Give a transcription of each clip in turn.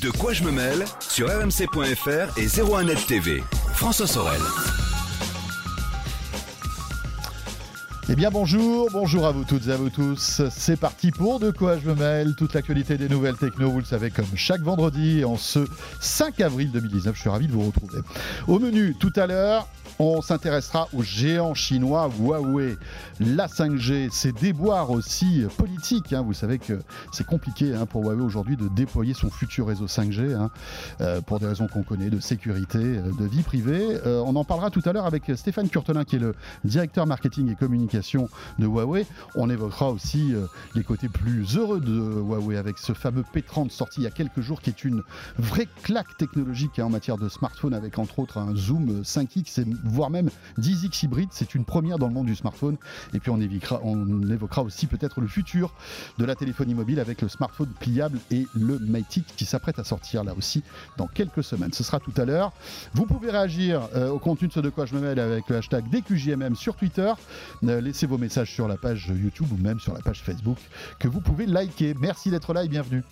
De quoi je me mêle sur rmc.fr et 01net TV. François Sorel. Eh bien bonjour, bonjour à vous toutes et à vous tous. C'est parti pour De quoi je me mêle, toute l'actualité des nouvelles techno, vous le savez, comme chaque vendredi en ce 5 avril 2019. Je suis ravi de vous retrouver. Au menu tout à l'heure, on s'intéressera au géant chinois Huawei. La 5G, c'est déboires aussi politiques. Hein. Vous savez que c'est compliqué hein, pour Huawei aujourd'hui de déployer son futur réseau 5G hein, euh, pour des raisons qu'on connaît, de sécurité, euh, de vie privée. Euh, on en parlera tout à l'heure avec Stéphane Curtelin, qui est le directeur marketing et communication de Huawei. On évoquera aussi les côtés plus heureux de Huawei avec ce fameux P30 sorti il y a quelques jours, qui est une vraie claque technologique en matière de smartphone, avec entre autres un zoom 5X voire même 10X hybride. C'est une première dans le monde du smartphone. Et puis on évoquera, aussi peut-être le futur de la téléphonie mobile avec le smartphone pliable et le Matic qui s'apprête à sortir là aussi dans quelques semaines. Ce sera tout à l'heure. Vous pouvez réagir euh, au contenu de ce de quoi je me mêle avec le hashtag DQJMM sur Twitter. Euh, laissez vos messages sur la page YouTube ou même sur la page Facebook que vous pouvez liker. Merci d'être là et bienvenue.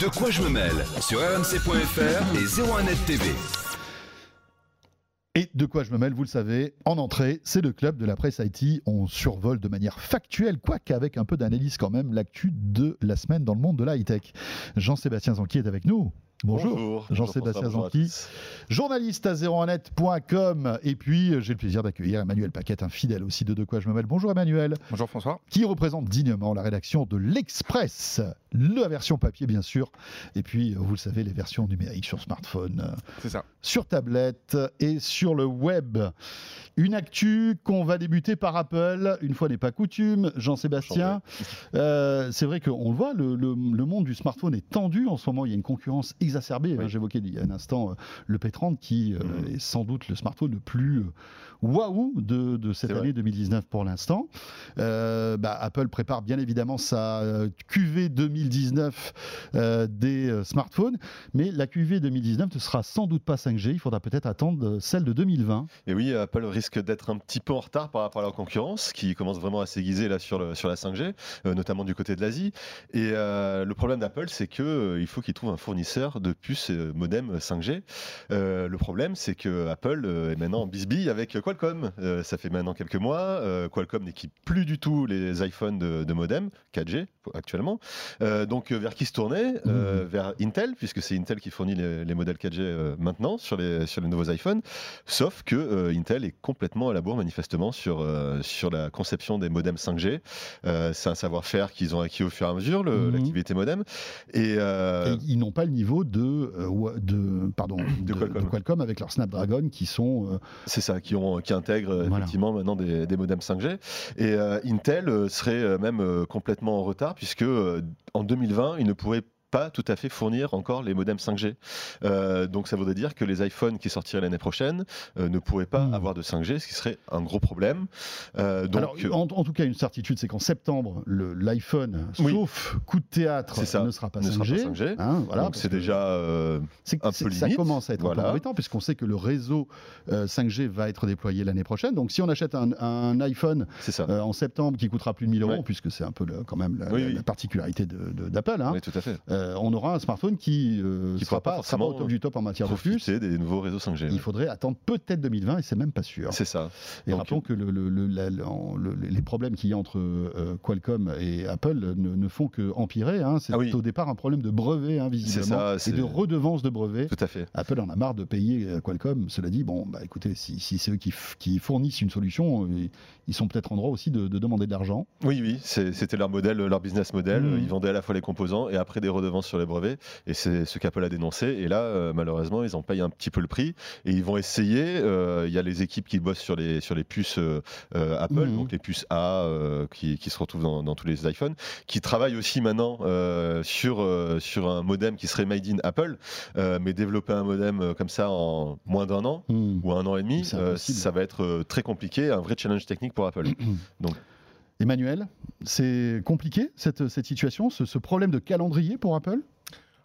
De quoi je me mêle sur rmc.fr et 01net TV. Et de quoi je me mêle, vous le savez, en entrée, c'est le club de la presse IT. On survole de manière factuelle, quoique avec un peu d'analyse quand même, l'actu de la semaine dans le monde de la high-tech. Jean-Sébastien Zanqui est avec nous. Bonjour, Jean-Sébastien Zanqui, journaliste à 01net.com. Et puis, j'ai le plaisir d'accueillir Emmanuel Paquette, un fidèle aussi de De quoi je me mêle. Bonjour Emmanuel. Bonjour François. Qui représente dignement la rédaction de l'Express, la version papier bien sûr. Et puis, vous le savez, les versions numériques sur smartphone, ça. sur tablette et sur le web. Une actu qu'on va débuter par Apple, une fois n'est pas coutume. Jean-Sébastien, euh, c'est vrai qu'on le voit, le, le- le monde du smartphone est tendu en ce moment. Il y a une concurrence exacerbée. hein. J'évoquais il y a un instant euh, le P30 qui euh, Mhm. est sans doute le smartphone le plus euh, waouh de, de cette année 2019 pour l'instant. Euh, bah, Apple prépare bien évidemment sa euh, QV 2019 euh, des euh, smartphones, mais la QV 2019 ne sera sans doute pas 5G. Il faudra peut-être attendre euh, celle de 2020. Et oui, Apple risque d'être un petit peu en retard par rapport à leur concurrence, qui commence vraiment à s'aiguiser là sur, le- sur la 5G, euh, notamment du côté de l'Asie. Et euh, le problème d'Apple, c'est que euh, il faut qu'ils trouvent un fournisseur de puces euh, modem 5G. Euh, le problème, c'est que Apple euh, est maintenant en bisbille avec Qualcomm. Euh, ça fait maintenant quelques mois. euh, Qualcomm n'équipe plus du tout les iPhones de, de modem 4G actuellement. Euh, donc vers qui se tourner Euh, Vers Intel, puisque c'est Intel qui fournit les, les modèles 4G euh, maintenant sur les, sur les nouveaux iPhones. Sauf que Intel est complètement à la bourre manifestement sur, sur la conception des modems 5G. Euh, c'est un savoir-faire qu'ils ont acquis au fur et à mesure, Mhm. l'activité modem. Et, Et ils n'ont pas le niveau de, pardon, de, Qualcomm. de Qualcomm avec leur Snapdragon qui sont. c'est ça, qui, ont, qui intègrent euh, Voilà. effectivement maintenant des, des modems 5G. Et euh, Intel euh, serait euh, même euh, complètement en retard, puisque euh, en 2020, ils ne pourraient pas tout à fait fournir encore les modems 5G. Euh, donc ça voudrait dire que les iPhones qui sortiraient l'année prochaine euh, ne pourraient pas Hmm. avoir de 5G, ce qui serait un gros problème. Euh, donc, Alors, en, en tout cas, une certitude, c'est qu'en septembre, l'iPhone, Oui. sauf coup de théâtre, ça, ne sera pas ne 5G. sera pas 5G. hein, voilà, donc c'est déjà un peu Ça limite. commence à être un peu embêtant, puisqu'on sait que le réseau euh, 5G va être déployé l'année prochaine. Donc, si on achète un, un iPhone ça. en septembre qui coûtera plus de 1000 euros, Ouais. puisque c'est un peu le- quand même la, Oui, la- oui. la particularité de- de- d'Apple, hein, oui, tout à fait. Euh, on aura un smartphone qui ne Qui sera, pas sera pas au top du top en matière de. Profiter des nouveaux réseaux 5G. Il faudrait attendre peut-être 2020 et c'est même pas sûr. C'est ça. Et Donc, rappelons que le- le- la- les problèmes qu'il y a entre euh, Qualcomm et Apple ne, ne font que empirer. hein. C'est Ah oui. au départ un problème de brevet, hein, visiblement, ça, et de redevance de brevet. Tout à fait. Apple en a marre de payer euh, Qualcomm. Cela dit, bon, bah écoutez, si, si c'est eux qui, fournissent une solution, euh, ils sont peut-être en droit aussi de, de demander de l'argent. Oui, oui, c'était leur modèle, leur business model. Mhm. Ils vendaient à la fois les composants et après des redevances sur les brevets. Et c'est ce qu'Apple a dénoncé. Et là, euh, malheureusement, ils en payent un petit peu le prix. Et ils vont essayer. euh, Il y a les équipes qui bossent sur les, sur les puces euh, Apple, Mhm. donc les puces A qui, qui se retrouvent dans, dans tous les iPhones, qui travaillent aussi maintenant sur, sur un modem qui serait made in Apple. Mais développer un modem comme ça en moins d'un an Hmm. ou un an et demi, ça va être très compliqué, un vrai challenge technique pour Apple. Emmanuel, c'est compliqué cette, situation, ce, problème de calendrier pour Apple?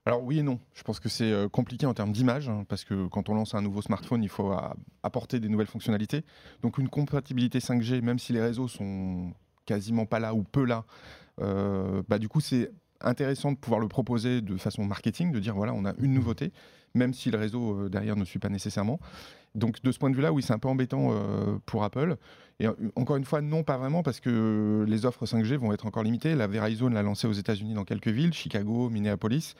Alors oui et non. Je pense que c'est euh, compliqué en termes d'image, hein, parce que quand on lance un nouveau smartphone, il faut apporter des nouvelles fonctionnalités. Donc une compatibilité 5G, même si les réseaux sont quasiment pas là ou peu là, euh, bah, du coup c'est intéressant de pouvoir le proposer de façon marketing, de dire voilà, on a une nouveauté, même si le réseau euh, derrière ne suit pas nécessairement. Donc de ce point de vue-là, oui, c'est un peu embêtant euh, pour Apple. Et euh, encore une fois, non, pas vraiment, parce que les offres 5G vont être encore limitées. La Verizon l'a lancé aux États-Unis dans quelques villes, Chicago, Minneapolis.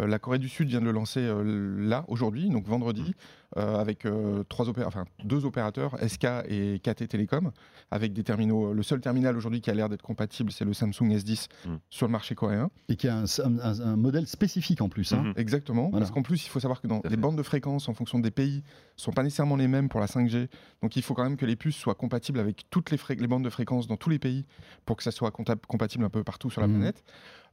Euh, la Corée du Sud vient de le lancer euh, là, aujourd'hui, donc vendredi, euh, avec euh, trois opéra- enfin, deux opérateurs, SK et KT Telecom, avec des terminaux. Le seul terminal aujourd'hui qui a l'air d'être compatible, c'est le Samsung S10 Mm. sur le marché coréen. Et qui a un, un- un modèle spécifique en plus. hein. Mhm. Exactement, Voilà. parce qu'en plus, il faut savoir que dans les bandes de fréquences, en fonction des pays, sont pas nécessairement les mêmes pour la 5G. Donc il faut quand même que les puces soient compatibles avec toutes les, bandes de fréquences dans tous les pays pour que ça soit compatible un peu partout sur la Mhm. planète.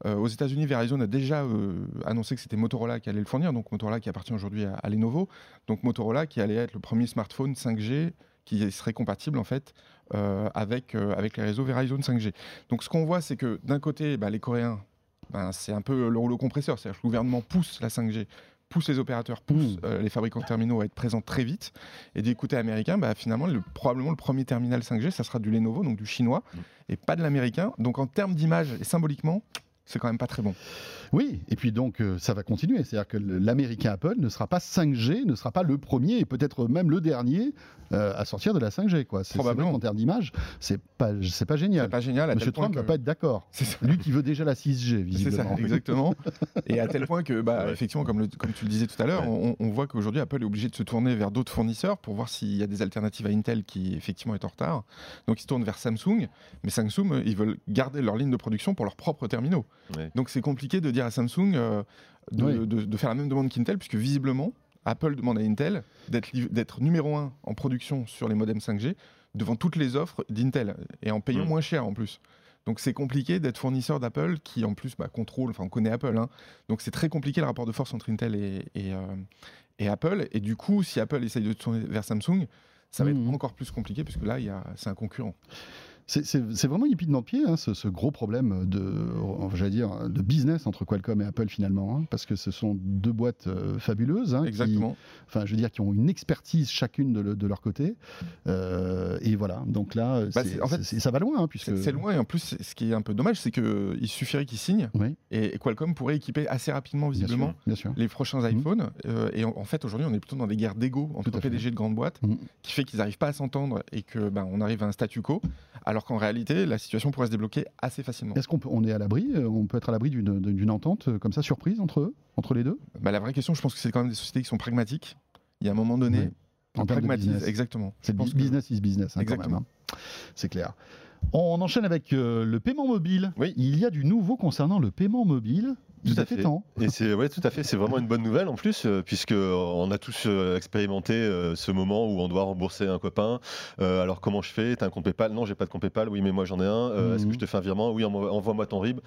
Euh, aux États-Unis, Verizon a déjà euh, annoncé que c'était Motorola qui allait le fournir, donc Motorola qui appartient aujourd'hui à, à Lenovo. Donc Motorola qui allait être le premier smartphone 5G qui serait compatible en fait euh, avec, avec les réseaux Verizon 5G. Donc ce qu'on voit, c'est que d'un côté, bah, les Coréens, ben, c'est un peu le rouleau compresseur, c'est-à-dire que le gouvernement pousse la 5G pousse les opérateurs, pousse Mm. euh, les fabricants de terminaux à être présents très vite. Et côté américain, bah, finalement, le- probablement le premier terminal 5G, ça sera du Lenovo, donc du chinois, Mm. et pas de l'américain. Donc en termes d'image et symboliquement, c'est quand même pas très bon. Oui, et puis donc euh, ça va continuer. C'est-à-dire que l'américain Apple ne sera pas 5G, ne sera pas le premier et peut-être même le dernier euh, à sortir de la 5G. Quoi. C'est, Probablement. qu'en termes d'image, c'est pas, c'est pas génial. C'est pas génial. À Monsieur tel point Trump ne va que- pas être d'accord. C'est ça. Lui qui veut déjà la 6G, C'est ça, visiblement. exactement. Et à tel point que, bah, Ouais. effectivement, comme, le- comme tu le disais tout à l'heure, Ouais. on, on voit qu'aujourd'hui, Apple est obligé de se tourner vers d'autres fournisseurs pour voir s'il y a des alternatives à Intel qui, effectivement, est en retard. Donc, ils se tournent vers Samsung. Mais Samsung, euh, ils veulent garder leur ligne de production pour leurs propres terminaux. Ouais. Donc, c'est compliqué de dire à Samsung euh, de, Oui. de- de faire la même demande qu'Intel, puisque visiblement, Apple demande à Intel d'être numéro un en production sur les modems 5G devant toutes les offres d'Intel et en payant Mm. moins cher en plus. Donc c'est compliqué d'être fournisseur d'Apple qui en plus bah, contrôle, enfin on connaît Apple, hein. donc c'est très compliqué le rapport de force entre Intel et, et, euh, et Apple. Et du coup, si Apple essaye de tourner vers Samsung, ça va être encore plus compliqué puisque là, il y a- c'est un concurrent. C'est, vraiment dans le pied, hein, ce, ce gros problème de, euh, dire, de business entre Qualcomm et Apple finalement, hein, parce que ce sont deux boîtes euh, fabuleuses, hein, qui- Exactement. enfin, je veux dire, qui ont une expertise chacune de, le- de leur côté, Euh, et voilà. Donc là, Bah, en fait, ça va loin, hein, puisque C'est loin et en plus, ce qui est un peu dommage, c'est qu'il suffirait qu'ils signent Oui, et, Qualcomm pourrait équiper assez rapidement, bien visiblement, sûr, bien sûr. les prochains Mhm. iPhones. Euh, et en, en fait, aujourd'hui, on est plutôt dans des guerres d'ego entre. PDG de grandes boîtes, Mhm. qui fait qu'ils n'arrivent pas à s'entendre et que ben, on arrive à un statu quo, alors qu'en réalité, la situation pourrait se débloquer assez facilement. Est-ce qu'on peut, on est à l'abri, euh, on peut être à l'abri d'une, d'une entente euh, comme ça, surprise entre eux, entre les deux, Bah, la vraie question, je pense que c'est quand même des sociétés qui sont pragmatiques. Il y a un moment donné, Oui. en pragmatisme, business exactement. C'est pense que- business is business, hein, quand Exactement. même, hein. C'est clair. On enchaîne avec euh, le paiement mobile. Oui. Il y a du nouveau concernant le paiement mobile. Tout à fait. Et c'est ouais, tout à fait, c'est vraiment une bonne nouvelle en plus, euh, puisque euh, on a tous euh, expérimenté euh, ce moment où on doit rembourser un copain. Alors comment je fais? T'as un compte PayPal? Non, j'ai pas de compte PayPal. Oui, mais moi j'en ai un. Est-ce que je te fais un virement? Oui, envoie- envoie-moi ton RIB.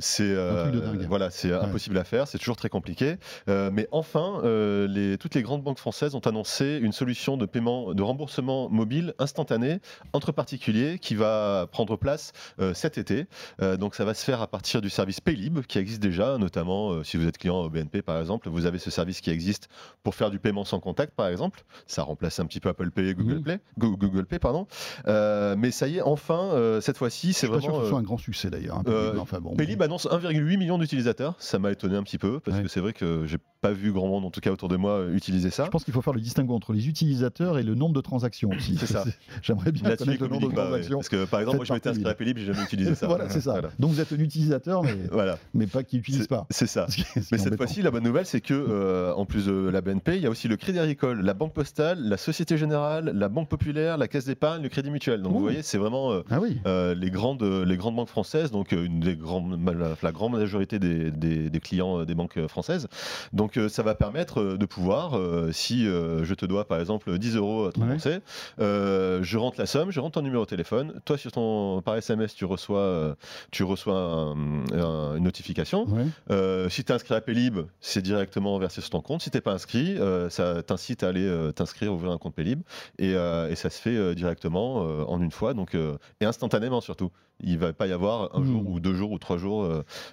C'est euh, voilà, c'est impossible à faire, c'est toujours très compliqué. Euh, mais enfin, euh, les, toutes les grandes banques françaises ont annoncé une solution de paiement, de remboursement mobile instantané entre particuliers qui va prendre place cet été. Donc ça va se faire à partir du service Paylib qui existe déjà, notamment si vous êtes client au BNP par exemple, vous avez ce service qui existe pour faire du paiement sans contact par exemple. Ça remplace un petit peu Apple Pay et Google Mhm. Play, Go- Google Pay pardon. Euh, mais ça y est, enfin euh, cette fois-ci, c'est suis pas sûr vraiment que ce soit un grand succès d'ailleurs. hein, euh, Paylib, enfin, bon, Paylib annonce 1,8 million d'utilisateurs. Ça m'a étonné un petit peu parce Ouais. que c'est vrai que j'ai pas vu grand monde en tout cas autour de moi euh, utiliser ça. Je pense qu'il faut faire le distinguo entre les utilisateurs et le nombre de transactions aussi. C'est ça. J'aimerais bien connaître le nombre de ouais. transactions. Parce que par exemple, moi je m'étais inscrit à Paylib, j'ai jamais utilisé ça. voilà, c'est ça. Voilà. Donc vous êtes un utilisateur, mais, Voilà. mais pas qui n'utilise pas. C'est ça. Ce qui ce Mais cette fois-ci, la bonne nouvelle, c'est que euh, en plus de la BNP, il y a aussi le Crédit Agricole, la Banque Postale, la Société Générale, la Banque Populaire, la Caisse d'épargne, le Crédit Mutuel. Donc Ouh. vous voyez, c'est vraiment euh, Ah oui. euh, les grandes les grandes banques françaises, donc une des grandes la, la grande majorité des, des- des clients des banques françaises. Donc euh, ça va permettre euh, de pouvoir, euh, si je te dois par exemple 10 euros à te rembourser, je rentre la somme, je rentre ton numéro de téléphone. Toi sur ton par SMS, tu reçois tu reçois un- un- une notification. Ouais. Si tu es inscrit à Paylib, c'est directement versé sur ton compte. Si tu pas inscrit, ça t'incite à aller t'inscrire, ouvrir un compte Paylib. Et, et ça se fait directement en une fois, donc, et instantanément surtout. Il va pas y avoir un Hmm. jour ou deux jours ou trois jours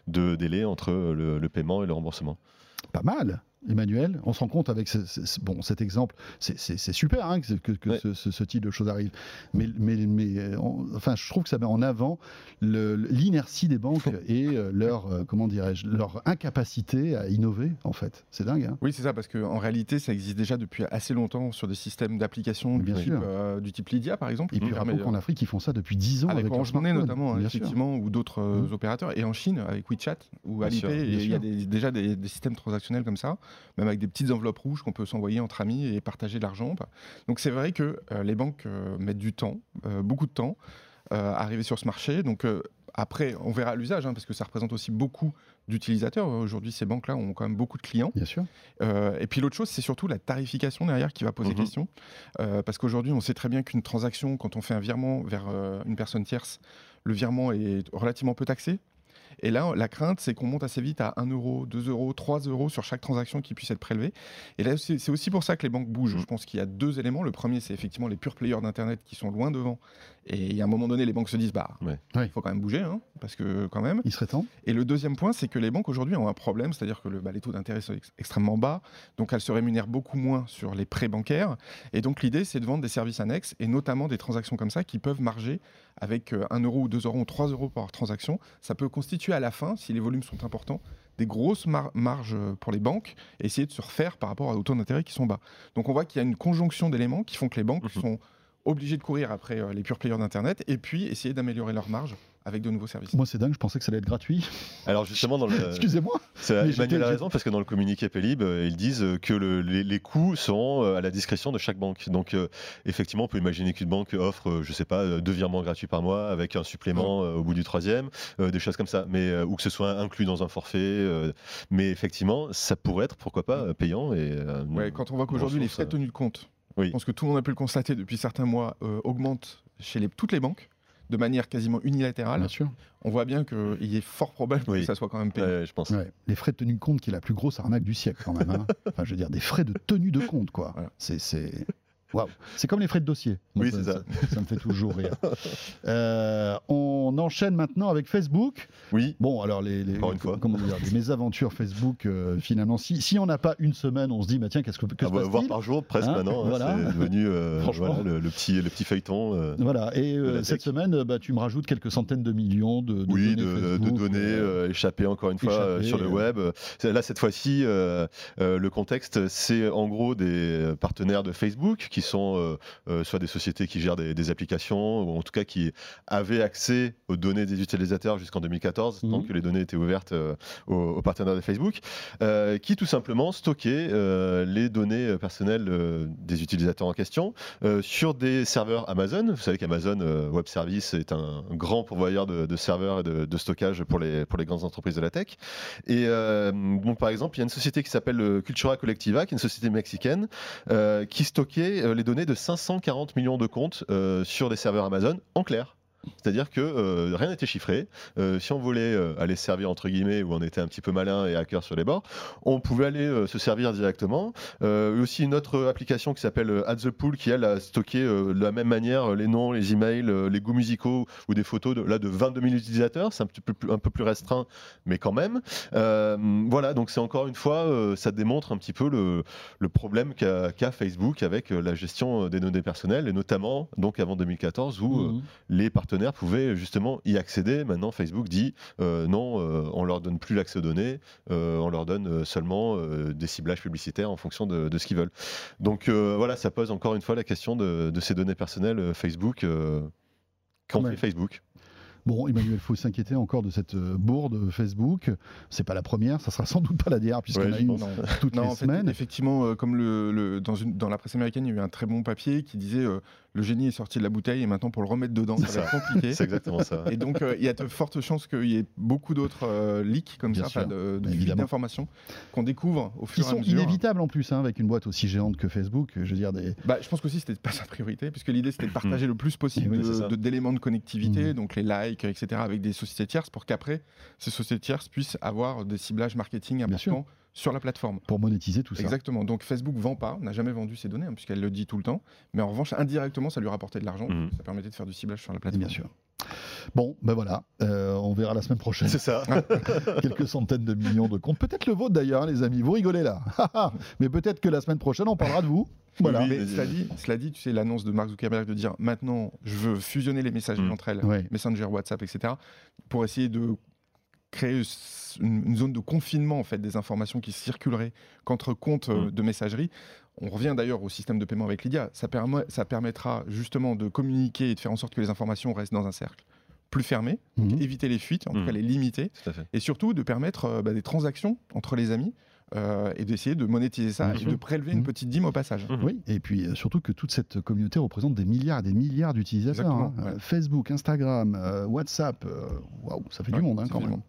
de délai entre le, le paiement et le remboursement. Pas mal. Emmanuel, on se rend compte avec ce- ce- ce- bon, cet exemple, c'est- super hein, que, que- que Ouais. ce, type de choses arrive. Mais, mais, mais on- enfin, je trouve que ça met en avant l'inertie des banques et euh, leur, euh, comment dirais-je, leur incapacité à innover, en fait. C'est dingue. Hein Oui, c'est ça, parce qu'en réalité, ça existe déjà depuis assez longtemps sur des systèmes d'application du, euh, du type Lydia, par exemple. et puis rappelons qu'en Afrique, ils font ça depuis 10 ans avec, avec leur Orange Money notamment, hein, effectivement, ou d'autres euh, Mhm. opérateurs. Et en Chine, avec WeChat ou Alipay, il y a des- déjà des, des systèmes transactionnels comme ça, même avec des petites enveloppes rouges qu'on peut s'envoyer entre amis et partager de l'argent. bah. Donc c'est vrai que euh, les banques euh, mettent du temps, euh, beaucoup de temps, euh, à arriver sur ce marché. Donc euh, après, on verra l'usage, hein, parce que ça représente aussi beaucoup d'utilisateurs. Aujourd'hui, ces banques-là ont quand même beaucoup de clients. Bien sûr. Euh, et puis l'autre chose, c'est surtout la tarification derrière qui va poser Mhm. question. Euh, parce qu'aujourd'hui, on sait très bien qu'une transaction, quand on fait un virement vers euh, une personne tierce, le virement est relativement peu taxé. Et là, la crainte, c'est qu'on monte assez vite à 1 euro, 2 euros, 3 euros sur chaque transaction qui puisse être prélevée. Et là, c'est aussi pour ça que les banques bougent. Mhm. Je pense qu'il y a deux éléments. Le premier, c'est effectivement les purs players d'Internet qui sont loin devant. Et à un moment donné, les banques se disent, bah, il Ouais. Faut quand même bouger, hein, parce que quand même. Il serait temps. Et le deuxième point, c'est que les banques aujourd'hui ont un problème, c'est-à-dire que le, bah, les taux d'intérêt sont ex- extrêmement bas, donc elles se rémunèrent beaucoup moins sur les prêts bancaires. Et donc l'idée, c'est de vendre des services annexes, et notamment des transactions comme ça qui peuvent marger avec euh, 1 euro ou 2 euros ou 3 euros par transaction. Ça peut constituer à la fin, si les volumes sont importants, des grosses mar- marges pour les banques et essayer de se refaire par rapport aux taux d'intérêt qui sont bas. Donc on voit qu'il y a une conjonction d'éléments qui font que les banques Mhm. sont obligées de courir après euh, les pure players d'Internet et puis essayer d'améliorer leurs marges avec de nouveaux services. Moi, c'est dingue, je pensais que ça allait être gratuit. Alors justement, dans le, Excusez-moi. Emmanuel a raison parce que dans le communiqué Pélib, euh, ils disent euh, que le- les, les coûts seront euh, à la discrétion de chaque banque. Donc euh, effectivement, on peut imaginer qu'une banque offre, euh, je sais pas, deux virements gratuits par mois avec un supplément euh, au bout du troisième, euh, des choses comme ça, mais euh, ou que ce soit inclus dans un forfait. euh, mais effectivement, ça pourrait être pourquoi pas euh, payant et. euh, Ouais, quand on voit qu'aujourd'hui les frais de tenue de compte, Oui. je pense que tout le monde a pu le constater depuis certains mois, euh, augmentent chez les- toutes les banques de manière quasiment unilatérale. Bien sûr. On voit bien qu'il est fort probable Oui. que ça soit quand même payé. Je pense. Ouais. Les frais de tenue de compte, qui est la plus grosse arnaque du siècle, quand même. hein. Enfin, je veux dire, des frais de tenue de compte, quoi. Voilà. C'est. C'est- comme les frais de dossier. Moi, Oui, c'est ça. Ça me fait toujours rire. Euh, on enchaîne maintenant avec Facebook. Oui. Bon, alors, les, les- Encore une fois. comment dire, les mésaventures Facebook, euh, finalement, si, si on n'a pas une semaine, on se dit, bah, tiens, qu'est-ce que, que Ah, se bah, voir par jour presque Hein, maintenant, hein, voilà. c'est devenu euh, voilà, le, le petit, le petit feuilleton. euh, Voilà, et de cette semaine, bah, tu me rajoutes quelques centaines de millions de, de oui, données de, de Facebook, données euh, euh, échappées encore une fois sur le web. Là, cette fois-ci, le contexte, c'est en gros des partenaires de Facebook qui sont euh, euh, soit des sociétés qui gèrent des, des applications ou en tout cas qui avaient accès aux données des utilisateurs jusqu'en 2014, tant Mhm. que les données étaient ouvertes euh, aux, aux partenaires de Facebook, qui tout simplement stockaient les données personnelles des utilisateurs en question sur des serveurs Amazon. Vous savez qu'Amazon Web Service est un grand pourvoyeur de, de serveurs et de, de stockage pour les, pour les grandes entreprises de la tech. Et euh, bon, par exemple, il y a une société qui s'appelle Cultura Collectiva, qui est une société mexicaine, euh, qui stockait les données de 540 millions de comptes euh, sur des serveurs Amazon en clair. C'est-à-dire que euh, rien n'était chiffré. Euh, si on voulait euh, aller se servir entre guillemets, ou on était un petit peu malin et hacker sur les bords, on pouvait aller euh, se servir directement. Euh, aussi une autre application qui s'appelle Add the Pool qui elle a stocké de la même manière les noms, les emails, les goûts musicaux ou des photos de, là de 22 000 utilisateurs. C'est un petit peu plus, un peu plus restreint, mais quand même. Voilà, donc c'est encore une fois, ça démontre un petit peu le, le problème qu'a Facebook avec la gestion des données personnelles et notamment donc avant 2014 où mhm. les partenaires pouvaient justement y accéder. Maintenant, Facebook dit euh, non, euh, on leur donne plus l'accès aux données, euh, on leur donne euh, seulement euh, des ciblages publicitaires en fonction de, de ce qu'ils veulent. Donc euh, voilà, ça pose encore une fois la question de, de ces données personnelles Facebook. Euh, Qu'en fait Facebook? Bon, Emmanuel, il faut s'inquiéter encore de cette bourde Facebook. C'est pas la première, ça sera sans doute pas la dernière, puisqu'on Ouais, a une. Non. toutes Non, les en fait, semaines. effectivement, comme le, le- dans, une, dans la presse américaine, il y a eu un très bon papier qui disait euh, le génie est sorti de la bouteille et maintenant pour le remettre dedans, ça C'est va être compliqué. C'est exactement ça. Et donc, euh, il y a de fortes chances qu'il y ait beaucoup d'autres euh, leaks comme Bien ça, de, fuites d'informations qu'on découvre au Qui fur et à sont mesure. inévitables en plus, hein, avec une boîte aussi géante que Facebook. Je veux dire, des... Bah, je pense qu'aussi c'était pas sa priorité, puisque l'idée c'était de partager le plus possible oui, de- d'éléments de, connectivité, Mhm. donc les likes, etc., avec des sociétés tierces, pour qu'après ces sociétés tierces puissent avoir des ciblages marketing importants sur la plateforme. pour monétiser tout ça. Exactement. Donc Facebook vend pas, n'a jamais vendu ses données, hein, puisqu'elle le dit tout le temps. Mais en revanche, indirectement, ça lui rapportait de l'argent. Mhm. Ça permettait de faire du ciblage sur la plateforme. bien sûr. Bon, ben voilà, euh, on verra la semaine prochaine. C'est ça. Quelques centaines de millions de comptes. Peut-être le vôtre d'ailleurs, hein, les amis. Vous rigolez là. Mais peut-être que la semaine prochaine, on parlera de vous. Voilà. Oui, Mais oui. cela dit, cela dit, tu sais, l'annonce de Mark Zuckerberg de dire maintenant, je veux fusionner les messageries Mm. entre elles, Ouais. Messenger, WhatsApp, etc., pour essayer de créer une, une zone de confinement en fait des informations qui circuleraient qu'entre comptes euh, Mm. de messagerie. On revient d'ailleurs au système de paiement avec Lydia. Ça, permet, ça permettra justement de communiquer et de faire en sorte que les informations restent dans un cercle plus fermé, Mhm. éviter les fuites, en tout Mhm. cas les limiter, et surtout de permettre euh, bah, des transactions entre les amis euh, et d'essayer de monétiser ça et de prélever une petite dîme au passage. Mhm. Oui, et puis euh, surtout que toute cette communauté représente des milliards et des milliards d'utilisateurs. Hein. ouais. Euh, Facebook, Instagram, euh, WhatsApp, waouh, ça fait Ouais, du monde hein, quand même.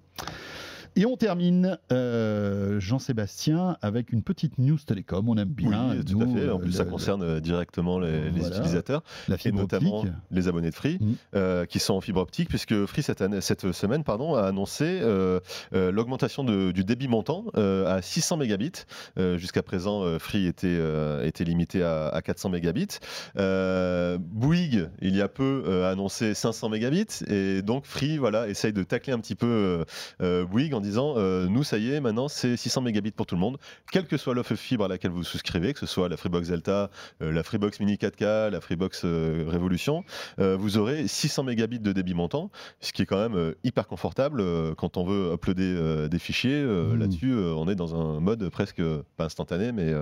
Et on termine, euh, Jean-Sébastien, avec une petite news télécom. On aime bien. oui, tout à fait. En euh, plus, ça le- concerne euh, directement les, utilisateurs la et notamment optique. les abonnés de Free euh, qui sont en fibre optique, puisque Free cette, année- cette semaine pardon, a annoncé euh, euh, l'augmentation du débit montant euh, à 600 mégabits. Euh, Jusqu'à présent, euh, Free était, euh, était limité à, à 400 mégabits. Euh, Bouygues, il y a peu, euh, a annoncé 500 mégabits, et donc Free voilà, essaye de tacler un petit peu euh, euh, Bouygues en disant euh, nous, ça y est, maintenant c'est 600 mégabits pour tout le monde, quelle que soit l'offre fibre à laquelle vous souscrivez, que ce soit la Freebox Delta, euh, la Freebox Mini 4K, la Freebox euh, Révolution, vous aurez 600 mégabits de débit montant, ce qui est quand même hyper confortable quand on veut uploader des fichiers. Mhm. Là-dessus, on est dans un mode presque pas instantané, mais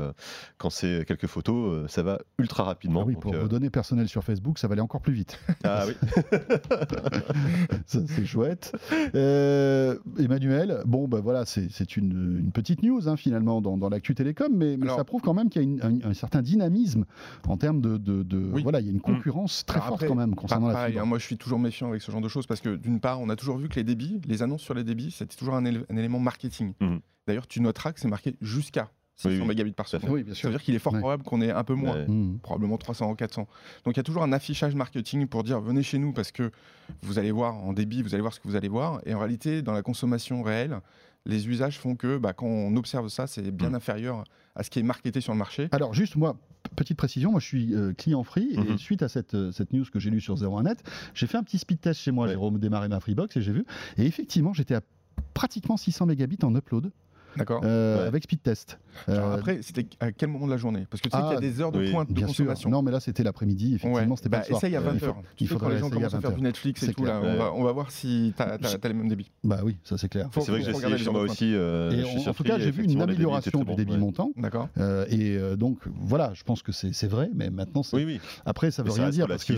quand c'est quelques photos, ça va ultra rapidement. Ah oui, Donc, pour vos données personnelles sur Facebook, ça va aller encore plus vite. ah oui. Ça, c'est chouette. Euh, Bon, ben voilà, c'est c'est une, une petite news hein, finalement dans, dans l'actu télécom, mais, mais Alors- ça prouve quand même qu'il y a une- un, un certain dynamisme en termes de. de- de- Oui. Voilà, il y a une concurrence très Alors forte après, quand même concernant la fibre. hein, moi je suis toujours méfiant avec ce genre de choses parce que d'une part, on a toujours vu que les débits, les annonces sur les débits, c'était toujours un, élément marketing. Mhm. D'ailleurs, tu noteras que c'est marqué jusqu'à 600 Oui, mégabits par seconde. Oui, bien Ça veut dire qu'il est fort Ouais. probable qu'on ait un peu moins. Ouais. Mhm. probablement 300 ou 400. Donc il y a toujours un affichage marketing pour dire venez chez nous parce que vous allez voir en débit, vous allez voir ce que vous allez voir. Et en réalité, dans la consommation réelle, les usages font que bah, quand on observe ça, c'est bien Mm. inférieur à ce qui est marketé sur le marché. Alors juste moi, petite précision, moi je suis euh, client free et Mhm. suite à cette, euh, cette news que j'ai lue sur 01net, j'ai fait un petit speed test chez moi, Ouais. j'ai redémarré ma Freebox et j'ai vu, et effectivement j'étais à pratiquement 600 mégabits en upload D'accord euh, Ouais. avec speed test. Euh, Après, c'était à quel moment de la journée? Parce que tu sais Ah, qu'il y a des heures de oui, pointe de bien sûr. consommation. Non mais là c'était l'après-midi, effectivement Ouais. c'était Bah, pas le soir. essaye à Euh, 20h. il faut- Tu il sais, quand les gens à commencent à faire 20h. du Netflix et tout, là, on, va, on va voir si tu as, les mêmes débits. Bah oui, ça c'est clair. C'est vrai que j'ai essayé les chez moi aussi. euh, Et je en, suis en sur tout cas, j'ai vu une amélioration du débit montant. D'accord et donc voilà, je pense que c'est vrai, mais maintenant, c'est- Oui, oui. après ça veut rien dire parce que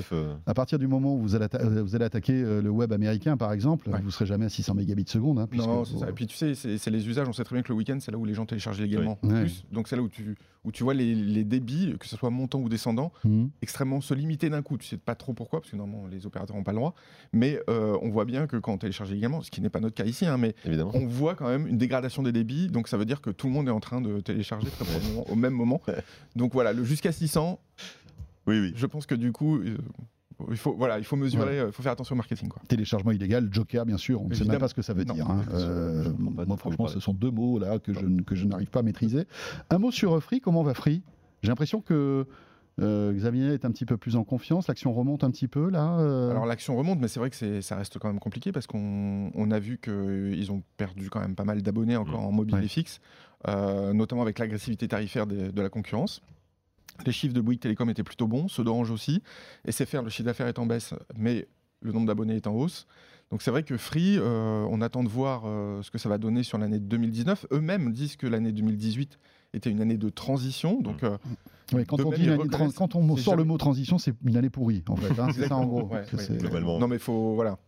à partir du moment où vous allez, attaquer le web américain, par exemple, vous serez jamais à 600 mégabits seconde. hein, Non, c'est ça. Et puis tu sais, c'est c'est les usages. On sait très bien que le week-end, c'est là où les gens téléchargent légalement Oui. Ouais. plus. Donc c'est là où tu, où tu vois les, les débits, que ce soit montant ou descendant, Mhm. extrêmement se limiter d'un coup. Tu sais pas trop pourquoi, parce que normalement les opérateurs n'ont pas le droit. Mais euh, on voit bien que quand on télécharge légalement, ce qui n'est pas notre cas ici, hein, mais évidemment. on voit quand même une dégradation des débits. Donc ça veut dire que tout le monde est en train de télécharger très probablement au même moment. Donc voilà, le jusqu'à 600, Oui, oui. je pense que du coup. euh, il faut, voilà, il faut mesurer, il faut faire attention au marketing. Quoi. Téléchargement illégal, Joker, bien sûr, on ne sait même pas ce que ça veut Non. dire. hein. Euh, moi, franchement, ce sont deux mots là que je, que je n'arrive pas à maîtriser. Un mot sur euh, Free, comment va Free? J'ai l'impression que euh, Xavier est un petit peu plus en confiance, l'action remonte un petit peu là. euh? Alors l'action remonte, mais c'est vrai que c'est- ça reste quand même compliqué parce qu'on on a vu qu'ils ont perdu quand même pas mal d'abonnés encore en mobile Ouais. et fixe, euh, notamment avec l'agressivité tarifaire de, de la concurrence. Les chiffres de Bouygues Télécom étaient plutôt bons, ceux d'Orange aussi. SFR, le chiffre d'affaires est en baisse, mais le nombre d'abonnés est en hausse. Donc c'est vrai que Free, euh, on attend de voir euh, ce que ça va donner sur l'année 2019. Eux-mêmes disent que l'année 2018 était une année de transition. Donc euh, Ouais, quand, de on dit quand on sort le mot transition, c'est une année pourrie en fait. hein, c'est ça en gros. Ouais, Globalement. non mais faut voilà.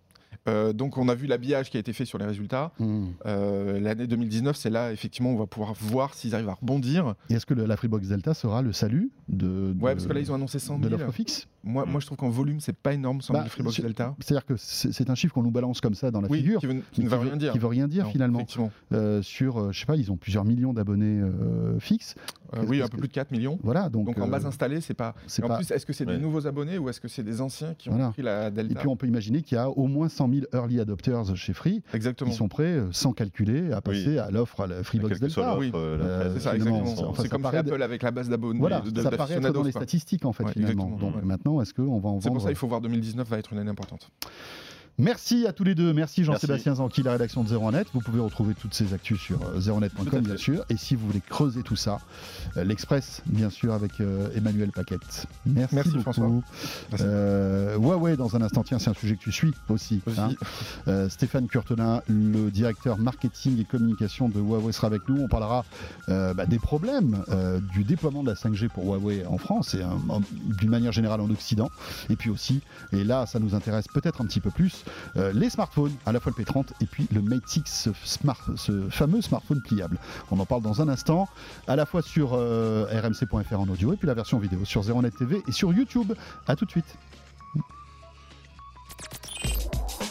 Euh, donc on a vu l'habillage qui a été fait sur les résultats. Mhm. Euh, L'année 2019, c'est là, effectivement, on va pouvoir voir s'ils arrivent à rebondir. Et est-ce que le- la Freebox Delta sera le salut de, de, Ouais, parce que là, ils ont annoncé 100 de 000. l'offre fixe? Moi, moi, je trouve qu'en volume, c'est pas énorme, 100 000 Bah, Freebox Delta. C'est-à-dire que c'est un chiffre qu'on nous balance comme ça dans la Oui, figure. qui, veut- qui ne veut- rien dire. Qui veut rien dire Non, finalement. Euh, sur, je sais pas, ils ont plusieurs millions d'abonnés euh, fixes. Euh, oui, un peu plus de 4 millions. Voilà, donc. Donc, en euh, base installée, c'est pas. c'est Et en pas- plus, est-ce que c'est des nouveaux abonnés ou est-ce que c'est des anciens qui ont Voilà. pris la Et Delta puis on peut imaginer qu'il y a au moins 100 000 early adopters chez Free Exactement. qui sont prêts, euh, sans calculer, à passer à l'offre à la Freebox Delta. oui. euh, C'est ça, exactement. enfin, c'est comme paraît Apple avec la base d'abonnés. Voilà, de- de- ça paraît être dans les statistiques en fait Ouais, finalement. Donc ouais. maintenant, est-ce qu'on va en C'est vendre pour ça qu'il faut voir 2019 va être une année importante. Merci à tous les deux. Merci. Jean-Sébastien Zanqui, la rédaction de 01net. Vous pouvez retrouver toutes ces actus sur euh, Tout 01net.com, à bien sûr. Et si vous voulez creuser tout ça, euh, l'Express, bien sûr, avec euh, Emmanuel Paquette. Merci, Merci, beaucoup. François. Merci. Euh, Huawei, dans un instant, tiens, c'est un sujet que tu suis aussi. Aussi. hein. Euh, Stéphane Curtelin, le directeur marketing et communication de Huawei, sera avec nous. On parlera euh, bah, des problèmes euh, du déploiement de la 5G pour Huawei en France et euh, d'une manière générale en Occident. Et puis aussi, et là, ça nous intéresse peut-être un petit peu plus, euh, les smartphones, à la fois le P30 et puis le Mate 6, ce, fameux smartphone pliable. On en parle dans un instant, à la fois sur euh, rmc.fr en audio et puis la version vidéo sur 01net TV et sur YouTube. À tout de suite.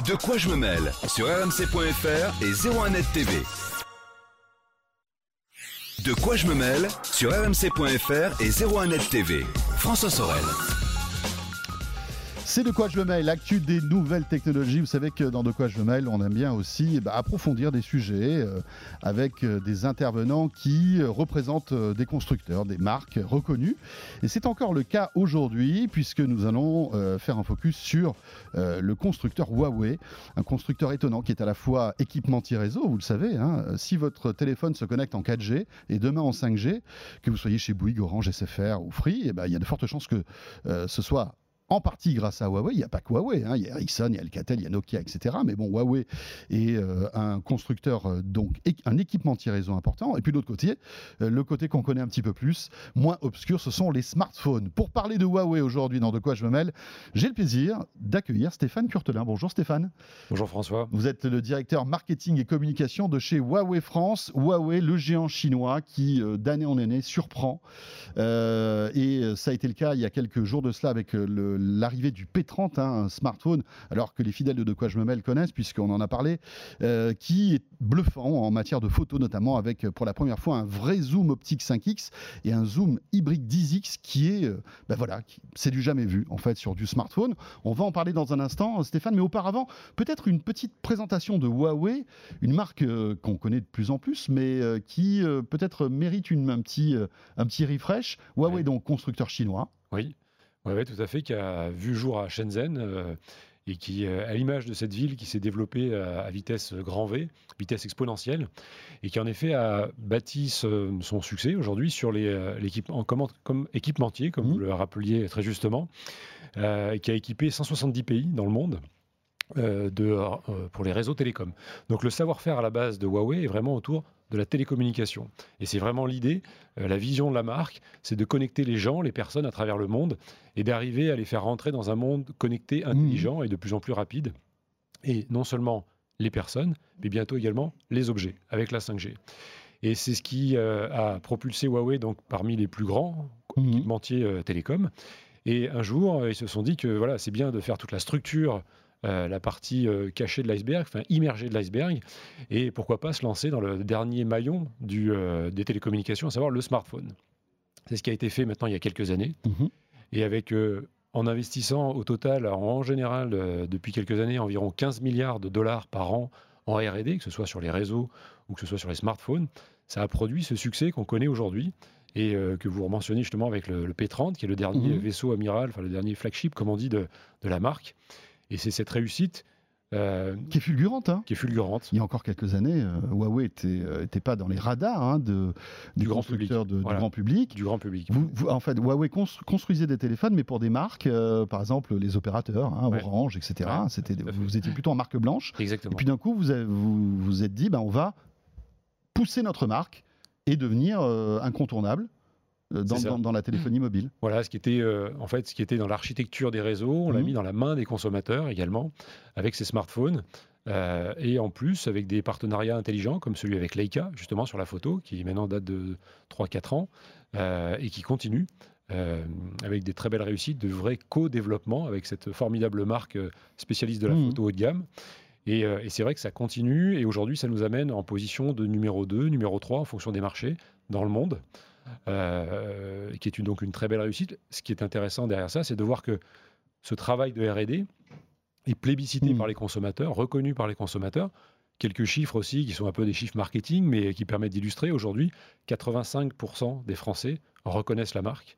De quoi je me mêle sur rmc.fr et 01net TV. De quoi je me mêle sur rmc.fr et 01net TV. François Sorel. C'est de quoi je me mêle, l'actu des nouvelles technologies. Vous savez que dans de quoi je me mêle, on aime bien aussi eh ben, approfondir des sujets euh, avec euh, des intervenants qui euh, représentent des constructeurs, des marques reconnues. Et c'est encore le cas aujourd'hui puisque nous allons faire un focus sur le constructeur Huawei, un constructeur étonnant qui est à la fois équipementier réseau, vous le savez. hein. si votre téléphone se connecte en 4G et demain en 5G, que vous soyez chez Bouygues, Orange, SFR ou Free, eh ben, il y a de fortes chances que ce soit en partie grâce à Huawei. Il n'y a pas que Huawei, hein. il y a Ericsson, il y a Alcatel, il y a Nokia, etc. Mais bon, Huawei est euh, un constructeur, euh, donc un équipementier réseau important. Et puis de l'autre côté, euh, le côté qu'on connaît un petit peu plus, moins obscur, ce sont les smartphones. Pour parler de Huawei aujourd'hui, dans De quoi je me mêle, j'ai le plaisir d'accueillir Stéphane Curtelin. Bonjour Stéphane. Bonjour François. Vous êtes le directeur marketing et communication de chez Huawei France. Huawei, le géant chinois qui, d'année en année, surprend. Et ça a été le cas il y a quelques jours de cela avec le- l'arrivée du P30, hein, un smartphone, alors que les fidèles de De quoi je me mêle connaissent, puisqu'on en a parlé, euh, qui est bluffant en matière de photos, notamment avec euh, pour la première fois un vrai zoom optique 5X et un zoom hybride 10X qui est, euh, ben voilà, c'est du jamais vu en fait sur du smartphone. On va en parler dans un instant, Stéphane, mais auparavant, peut-être une petite présentation de Huawei, une marque euh, qu'on connaît de plus en plus, mais qui peut-être mérite une, un, petit, un petit refresh. Huawei, Ouais. donc constructeur chinois. Oui, ouais, tout à fait, qui a vu jour à Shenzhen euh, et qui, euh, à l'image de cette ville qui s'est développée à, à vitesse grand V, vitesse exponentielle, et qui en effet a bâti ce- son succès aujourd'hui sur euh, l'équipement comme, comme équipementier, comme vous le rappeliez très justement, euh, et qui a équipé 170 pays dans le monde. euh, de, euh, pour les réseaux télécoms. Donc le savoir-faire à la base de Huawei est vraiment autour de la télécommunication. Et c'est vraiment l'idée, euh, la vision de la marque, c'est de connecter les gens, les personnes à travers le monde et d'arriver à les faire rentrer dans un monde connecté, intelligent et de plus en plus rapide. Et non seulement les personnes, mais bientôt également les objets avec la 5G. Et c'est ce qui euh, a propulsé Huawei donc parmi les plus grands Mhm. équipementiers euh, télécoms. Et un jour, euh, ils se sont dit que voilà, c'est bien de faire toute la structure, euh, la partie euh, cachée de l'iceberg, enfin immergée de l'iceberg, et pourquoi pas se lancer dans le dernier maillon du, euh, des télécommunications, à savoir le smartphone. C'est ce qui a été fait maintenant il y a quelques années. Mhm. Et avec, en investissant au total, en, général, depuis quelques années, environ 15 milliards de dollars par an en R&D, que ce soit sur les réseaux ou que ce soit sur les smartphones, ça a produit ce succès qu'on connaît aujourd'hui et euh, que vous mentionnez justement avec le, le P30, qui est le dernier Mhm. vaisseau amiral, enfin le dernier flagship, comme on dit, de, de la marque. Et c'est cette réussite euh, Qui est fulgurante. hein. qui est fulgurante. Il y a encore quelques années, euh, Huawei n'était pas dans les radars hein, de, Du grand constructeurs de- Voilà. du grand public. du grand public. Vous, vous- en fait, Huawei cons- construisait des téléphones, mais pour des marques, euh, par exemple les opérateurs, hein, Ouais. Orange, etc. Ouais, C'était, vous étiez plutôt en marque blanche. Et Exactement. puis d'un coup, vous avez- vous vous êtes dit, ben, on va pousser notre marque et devenir euh, incontournable euh, dans, ça. dans- dans la téléphonie mobile. Voilà, ce qui était euh, en fait ce qui était dans l'architecture des réseaux, on l'a Mhm. mis dans la main des consommateurs également avec ces smartphones. Euh, et en plus, avec des partenariats intelligents comme celui avec Leica, justement sur la photo, qui maintenant date de 3-4 ans, euh, et qui continue, euh, avec des très belles réussites, de vrai co-développement avec cette formidable marque euh, spécialiste de la Mhm. photo haut de gamme. Et, euh, et c'est vrai que ça continue, et aujourd'hui, ça nous amène en position de numéro 2, numéro 3, en fonction des marchés dans le monde, euh, qui est une- donc une très belle réussite. Ce qui est intéressant derrière ça, c'est de voir que ce travail de R&D est plébiscité Mhm. par les consommateurs, reconnu par les consommateurs. Quelques chiffres aussi qui sont un peu des chiffres marketing, mais qui permettent d'illustrer. Aujourd'hui, 85% des Français reconnaissent la marque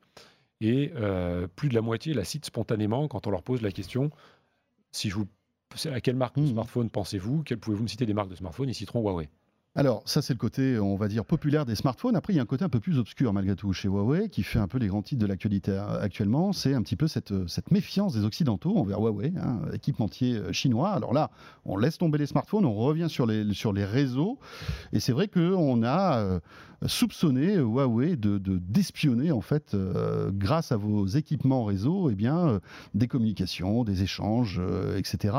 et euh, plus de la moitié la citent spontanément quand on leur pose la question si je vous à quelle marque de Mhm. smartphone pensez-vous? Quelles pouvez-vous me citer des marques de smartphone Ils citeront Huawei. Alors, ça, c'est le côté, on va dire, populaire des smartphones. Après, il y a un côté un peu plus obscur, malgré tout, chez Huawei, qui fait un peu les grands titres de l'actualité euh, actuellement. C'est un petit peu cette, euh, méfiance des Occidentaux envers Huawei, hein, équipementier euh, chinois. Alors là, on laisse tomber les smartphones, on revient sur les, sur les réseaux. Et c'est vrai qu'on a euh, soupçonné Huawei de de- d'espionner, en fait, euh, grâce à vos équipements réseau, eh bien, euh, des communications, des échanges, euh, etc.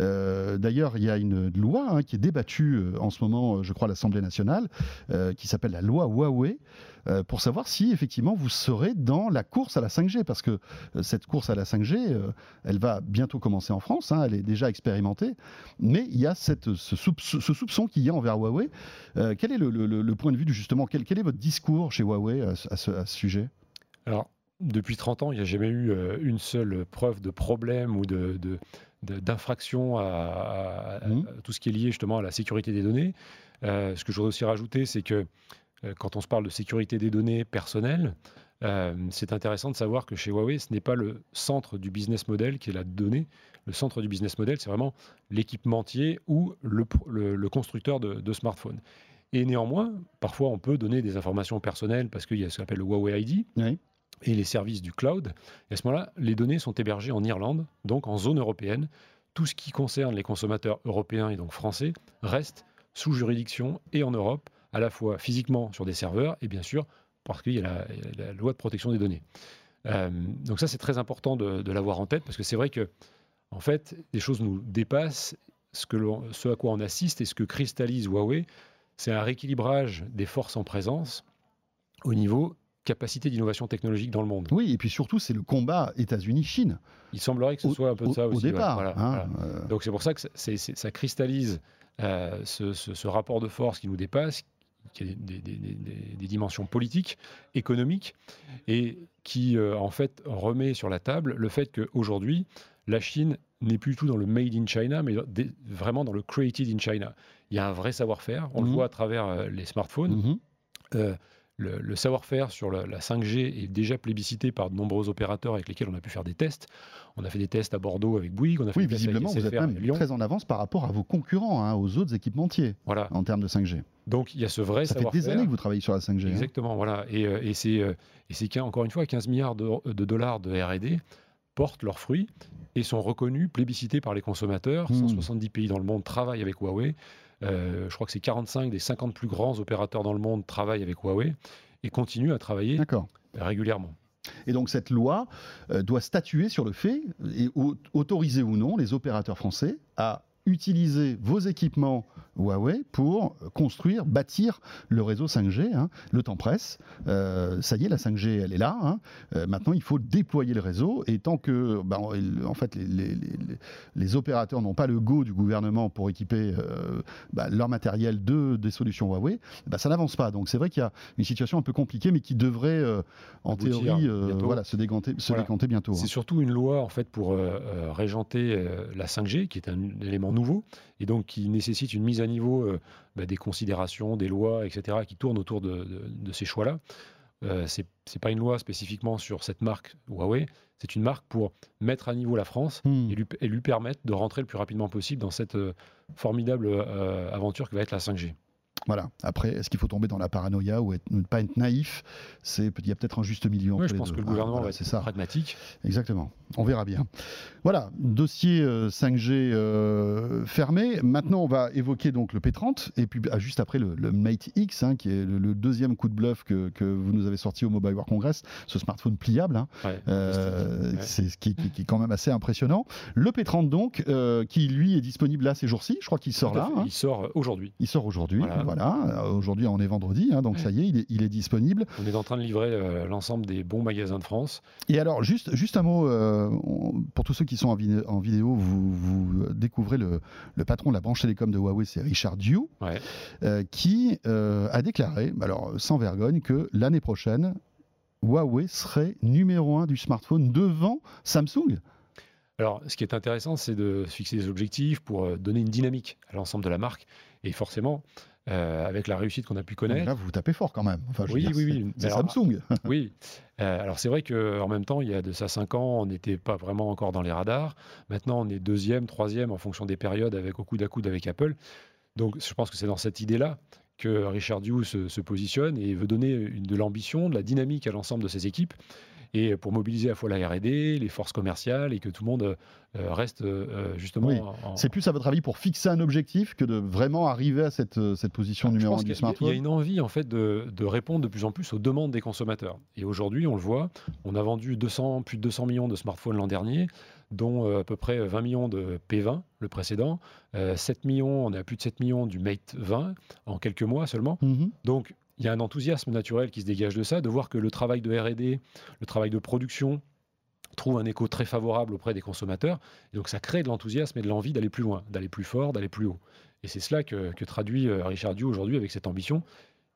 Euh, D'ailleurs, il y a une loi hein, qui est débattue euh, en ce moment, euh, je crois, à l'Assemblée nationale, euh, qui s'appelle la loi Huawei, euh, pour savoir si effectivement vous serez dans la course à la 5G, parce que euh, cette course à la 5G, euh, elle va bientôt commencer en France, hein, elle est déjà expérimentée, mais il y a cette, ce, soupçon qu'il y a envers Huawei. Euh, quel est le, le- le point de vue du justement quel, quel est votre discours chez Huawei à, ce- à ce, à ce sujet? Alors, depuis 30 ans, il n'y a jamais eu euh, une seule preuve de problème ou de, d'infraction à, à- à- à tout ce qui est lié justement à la sécurité des données. Euh, ce que je voudrais aussi rajouter, c'est que euh, quand on se parle de sécurité des données personnelles, euh, c'est intéressant de savoir que chez Huawei, ce n'est pas le centre du business model qui est la donnée. Le centre du business model, c'est vraiment l'équipementier ou le, pro- le- le constructeur de, de smartphones. Et néanmoins, parfois, on peut donner des informations personnelles parce qu'il y a ce qu'on appelle le Huawei ID Oui. et les services du cloud. Et à ce moment-là, les données sont hébergées en Irlande, donc en zone européenne. Tout ce qui concerne les consommateurs européens et donc français reste sous juridiction et en Europe, à la fois physiquement sur des serveurs et bien sûr parce qu'il y a la, loi de protection des données. Euh, donc ça, c'est très important de, de l'avoir en tête parce que c'est vrai que en fait, des choses nous dépassent. Ce, que l'on- ce à quoi on assiste et ce que cristallise Huawei, c'est un rééquilibrage des forces en présence au niveau capacité d'innovation technologique dans le monde. Oui, et puis surtout, c'est le combat États-Unis-Chine. Il semblerait que ce Au- soit un peu de au, ça au aussi. ouais. départ. Voilà, hein, voilà. euh, Donc c'est pour ça que ça- cristallise euh, ce, ce- ce rapport de force qui nous dépasse, qui a des, des- des- des- des dimensions politiques, économiques, et qui euh, en fait remet sur la table le fait qu'aujourd'hui, la Chine n'est plus du tout dans le made in China, mais vraiment dans le created in China. Il y a un vrai savoir-faire, on Mhm. le voit à travers euh, les smartphones. mhm. Euh, le, le savoir-faire sur la, la 5G est déjà plébiscité par de nombreux opérateurs avec lesquels on a pu faire des tests. On a fait des tests à Bordeaux avec Bouygues, on a fait Oui, des tests avec visiblement, vous êtes même très en avance par rapport à vos concurrents, hein, aux autres équipementiers Voilà. en termes de 5G. Donc il y a ce vrai Ça fait des années que vous travaillez sur la 5G. hein. Exactement, voilà. Et, euh, et c'est, euh, encore une fois, 15 milliards de, de dollars de R&D portent leurs fruits et sont reconnus, plébiscités par les consommateurs. Hmm. 170 pays dans le monde travaillent avec Huawei. Euh, je crois que c'est 45 des 50 plus grands opérateurs dans le monde travaillent avec Huawei et continuent à travailler régulièrement. Et donc cette loi euh, doit statuer sur le fait, et au- autoriser ou non les opérateurs français à utiliser vos équipements Huawei pour construire, bâtir le réseau 5G. hein. Le temps presse. Euh, ça y est, la 5G, elle est là. hein. Euh, maintenant, il faut déployer le réseau. Et tant que, ben, en fait, les, les- les- les opérateurs n'ont pas le go du gouvernement pour équiper euh, ben, leur matériel de des solutions Huawei, ben, ça n'avance pas. Donc c'est vrai qu'il y a une situation un peu compliquée, mais qui devrait, en théorie, voilà, se décanter, se Voilà. décanter bientôt. hein. C'est surtout une loi en fait pour régenter la 5G, qui est un élément nouveau et donc qui nécessite une mise à niveau euh, bah, des considérations, des lois, etc., qui tournent autour de, de- de ces choix-là. Euh, c'est c'est pas une loi spécifiquement sur cette marque Huawei, c'est une marque pour mettre à niveau la France Hmm. et lui, et lui permettre de rentrer le plus rapidement possible dans cette euh, formidable euh, aventure que va être la 5G. Voilà. Après, est-ce qu'il faut tomber dans la paranoïa ou être- ne pas être naïf? C'est il y a peut-être un juste milieu. Oui, je pense deux. que le Ah, gouvernement voilà, va c'est être ça. pragmatique. Exactement. On verra bien. Voilà, dossier euh, 5G euh, fermé. Maintenant, on va évoquer donc le P30 et puis ah, juste après le, le Mate X, hein, qui est le, le deuxième coup de bluff que, que vous nous avez sorti au Mobile World Congress, ce smartphone pliable. hein. Ouais, Euh, ouais. c'est ce qui, qui- qui est quand même assez impressionnant. Le P30 donc, euh, qui lui est disponible là ces jours-ci. Je crois qu'il sort là. hein. Il sort aujourd'hui. Il sort aujourd'hui. Voilà. Voilà. Euh, Aujourd'hui, on est vendredi, hein, donc ça y est, il est, il est disponible. On est en train de livrer euh, l'ensemble des bons magasins de France. Et alors, juste, juste un mot, euh, pour tous ceux qui sont en, vi- en vidéo, vous, vous découvrez le, le patron de la branche télécom de Huawei, c'est Richard Diu, Ouais. euh, qui a déclaré, alors sans vergogne, que l'année prochaine, Huawei serait numéro un du smartphone devant Samsung. Alors, ce qui est intéressant, c'est de se fixer des objectifs pour donner une dynamique à l'ensemble de la marque. Et forcément, euh, avec la réussite qu'on a pu Mais connaître. Là, vous vous tapez fort quand même. Enfin, Oui, oui, oui. C'est Samsung. Oui, Euh, alors c'est vrai qu'en même temps, il y a de ça 5 ans, on n'était pas vraiment encore dans les radars. Maintenant, on est deuxième, troisième en fonction des périodes avec au coude à coude avec Apple. Donc je pense que c'est dans cette idée-là que Richard Yu se, se positionne et veut donner une- de l'ambition, de la dynamique à l'ensemble de ses équipes et pour mobiliser à la fois la R&D, les forces commerciales et que tout le monde euh, reste euh, justement Oui, en- C'est plus à votre avis pour fixer un objectif que de vraiment arriver à cette, euh, cette position Ah, numéro pense 1 qu'il du a- Il y a smartphone une envie en fait de, de répondre de plus en plus aux demandes des consommateurs. Et aujourd'hui, on le voit, on a vendu 200, plus de 200 millions de smartphones l'an dernier, dont euh, à peu près 20 millions de P20, le précédent, euh, 7 millions, on est à plus de 7 millions du Mate 20 en quelques mois seulement. Mhm. Donc il y a un enthousiasme naturel qui se dégage de ça, de voir que le travail de R&D, le travail de production trouve un écho très favorable auprès des consommateurs. Et donc ça crée de l'enthousiasme et de l'envie d'aller plus loin, d'aller plus fort, d'aller plus haut. Et c'est cela que, que traduit euh, Richard Yu aujourd'hui avec cette ambition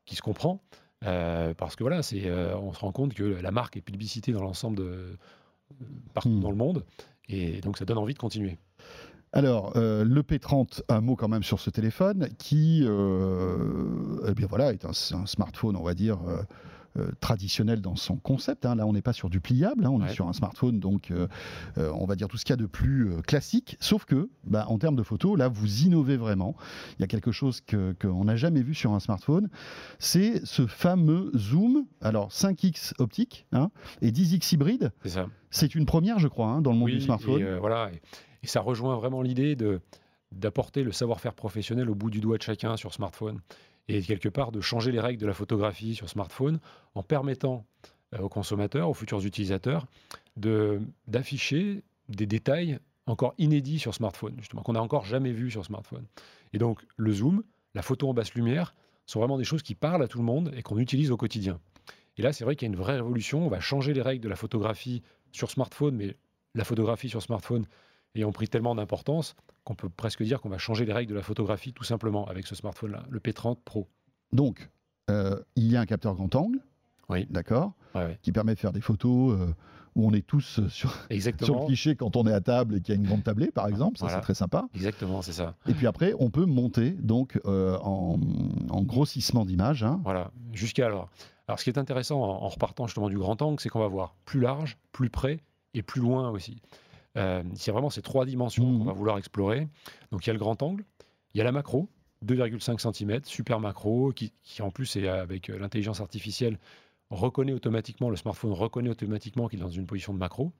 qui se comprend. euh, parce que voilà, c'est, euh, on se rend compte que la marque est publicitée dans l'ensemble de partout Hmm. dans le monde, et donc ça donne envie de continuer. Alors, euh, le P30, un mot quand même sur ce téléphone qui, euh, eh bien voilà, est un, un smartphone, on va dire. euh, traditionnel dans son concept. hein. Là, on n'est pas sur du pliable, hein, on est sur un smartphone, donc euh, euh, on va dire tout ce qu'il y a de plus euh, classique. Sauf que, bah, en termes de photos, là, vous innovez vraiment. Il y a quelque chose que- qu'on n'a jamais vu sur un smartphone. C'est ce fameux zoom. Alors, 5x optique hein, et 10x hybride. C'est ça. C'est une première, je crois, dans le monde Oui, du smartphone. Et, voilà, et, ça rejoint vraiment l'idée de d'apporter le savoir-faire professionnel au bout du doigt de chacun sur smartphone et quelque part de changer les règles de la photographie sur smartphone en permettant euh, aux consommateurs, aux futurs utilisateurs, d'afficher des détails encore inédits sur smartphone, justement qu'on n'a encore jamais vu sur smartphone. Et donc le zoom, la photo en basse lumière, sont vraiment des choses qui parlent à tout le monde et qu'on utilise au quotidien. Et là, c'est vrai qu'il y a une vraie révolution. On va changer les règles de la photographie sur smartphone, mais la photographie sur smartphone ayant pris tellement d'importance qu'on peut presque dire qu'on va changer les règles de la photographie tout simplement avec ce smartphone-là, le P30 Pro. Donc, euh, il y a un capteur grand angle, Oui. d'accord, Ouais, ouais. qui permet de faire des photos euh, où on est tous euh, sur, sur le cliché quand on est à table et qu'il y a une grande tablée, par exemple. Ça, Voilà. c'est très sympa. Exactement, c'est ça. Et puis après, on peut monter donc euh, en, en grossissement d'image. hein. Voilà, jusqu'à alors. Alors, ce qui est intéressant en, en repartant justement du grand angle, c'est qu'on va voir plus large, plus près et plus loin aussi. Euh, c'est vraiment ces trois dimensions qu'on va vouloir explorer. Donc, il y a le grand angle, il y a la macro, 2,5 cm, super macro, qui, qui en plus est avec euh, l'intelligence artificielle reconnaît automatiquement, le smartphone reconnaît automatiquement qu'il est dans une position de macro.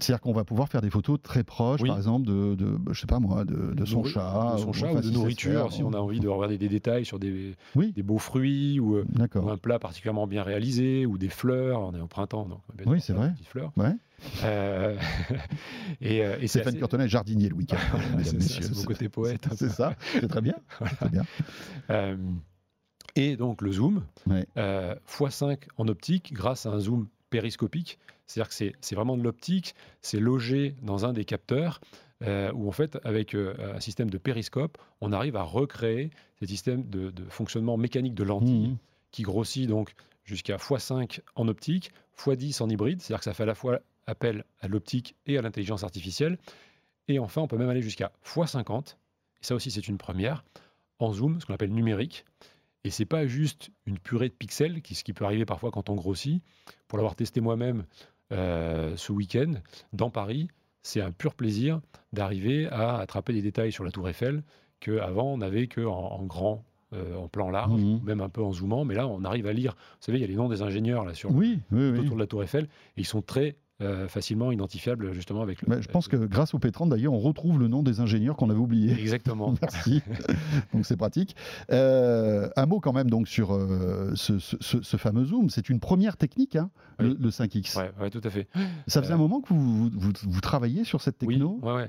C'est-à-dire qu'on va pouvoir faire des photos très proches, Oui. par exemple, de, de, je sais pas moi, de, de son chat. de son ou chat ou de nourriture, si on a envie de regarder des détails sur des, Oui. des beaux fruits ou, euh, un plat particulièrement bien réalisé ou des fleurs. On est au printemps, donc on Oui, c'est des vrai. petites fleurs. Ouais. Euh, et, euh, et Stéphane jardinier le week-end, c'est mon côté poète. C'est ça, c'est très bien. Très bien. Euh, et donc le zoom, Ouais. euh, x5 en optique grâce à un zoom périscopique. C'est-à-dire que c'est- vraiment de l'optique, c'est logé dans un des capteurs euh, où en fait avec euh, un système de périscope, on arrive à recréer ce système de, de fonctionnement mécanique de lentille Mhm. qui grossit donc jusqu'à x5 en optique, x10 en hybride, c'est-à-dire que ça fait à la fois appel à l'optique et à l'intelligence artificielle. Et enfin, on peut même aller jusqu'à x50, et ça aussi c'est une première, en zoom, ce qu'on appelle numérique. Et c'est pas juste une purée de pixels, qui, ce qui peut arriver parfois quand on grossit. Pour l'avoir testé moi-même euh, ce week-end, dans Paris, c'est un pur plaisir d'arriver à attraper des détails sur la tour Eiffel qu'avant on n'avait qu'en en grand, euh, en plan large, Mhm. même un peu en zoomant. Mais là, on arrive à lire. Vous savez, il y a les noms des ingénieurs là sur Oui, oui, tout oui. autour de la tour Eiffel, et ils sont très euh, facilement identifiables justement avec le. Mais je pense que grâce au P30, d'ailleurs, on retrouve le nom des ingénieurs qu'on avait oubliés. Exactement. Merci. donc c'est pratique. Euh, un mot quand même donc sur euh, ce, ce- ce- ce fameux zoom. C'est une première technique, hein, le, Oui. le 5X. Ouais, ouais, tout à fait. Ça faisait un moment que vous, vous, vous- vous travailliez sur cette techno? Oui, ouais,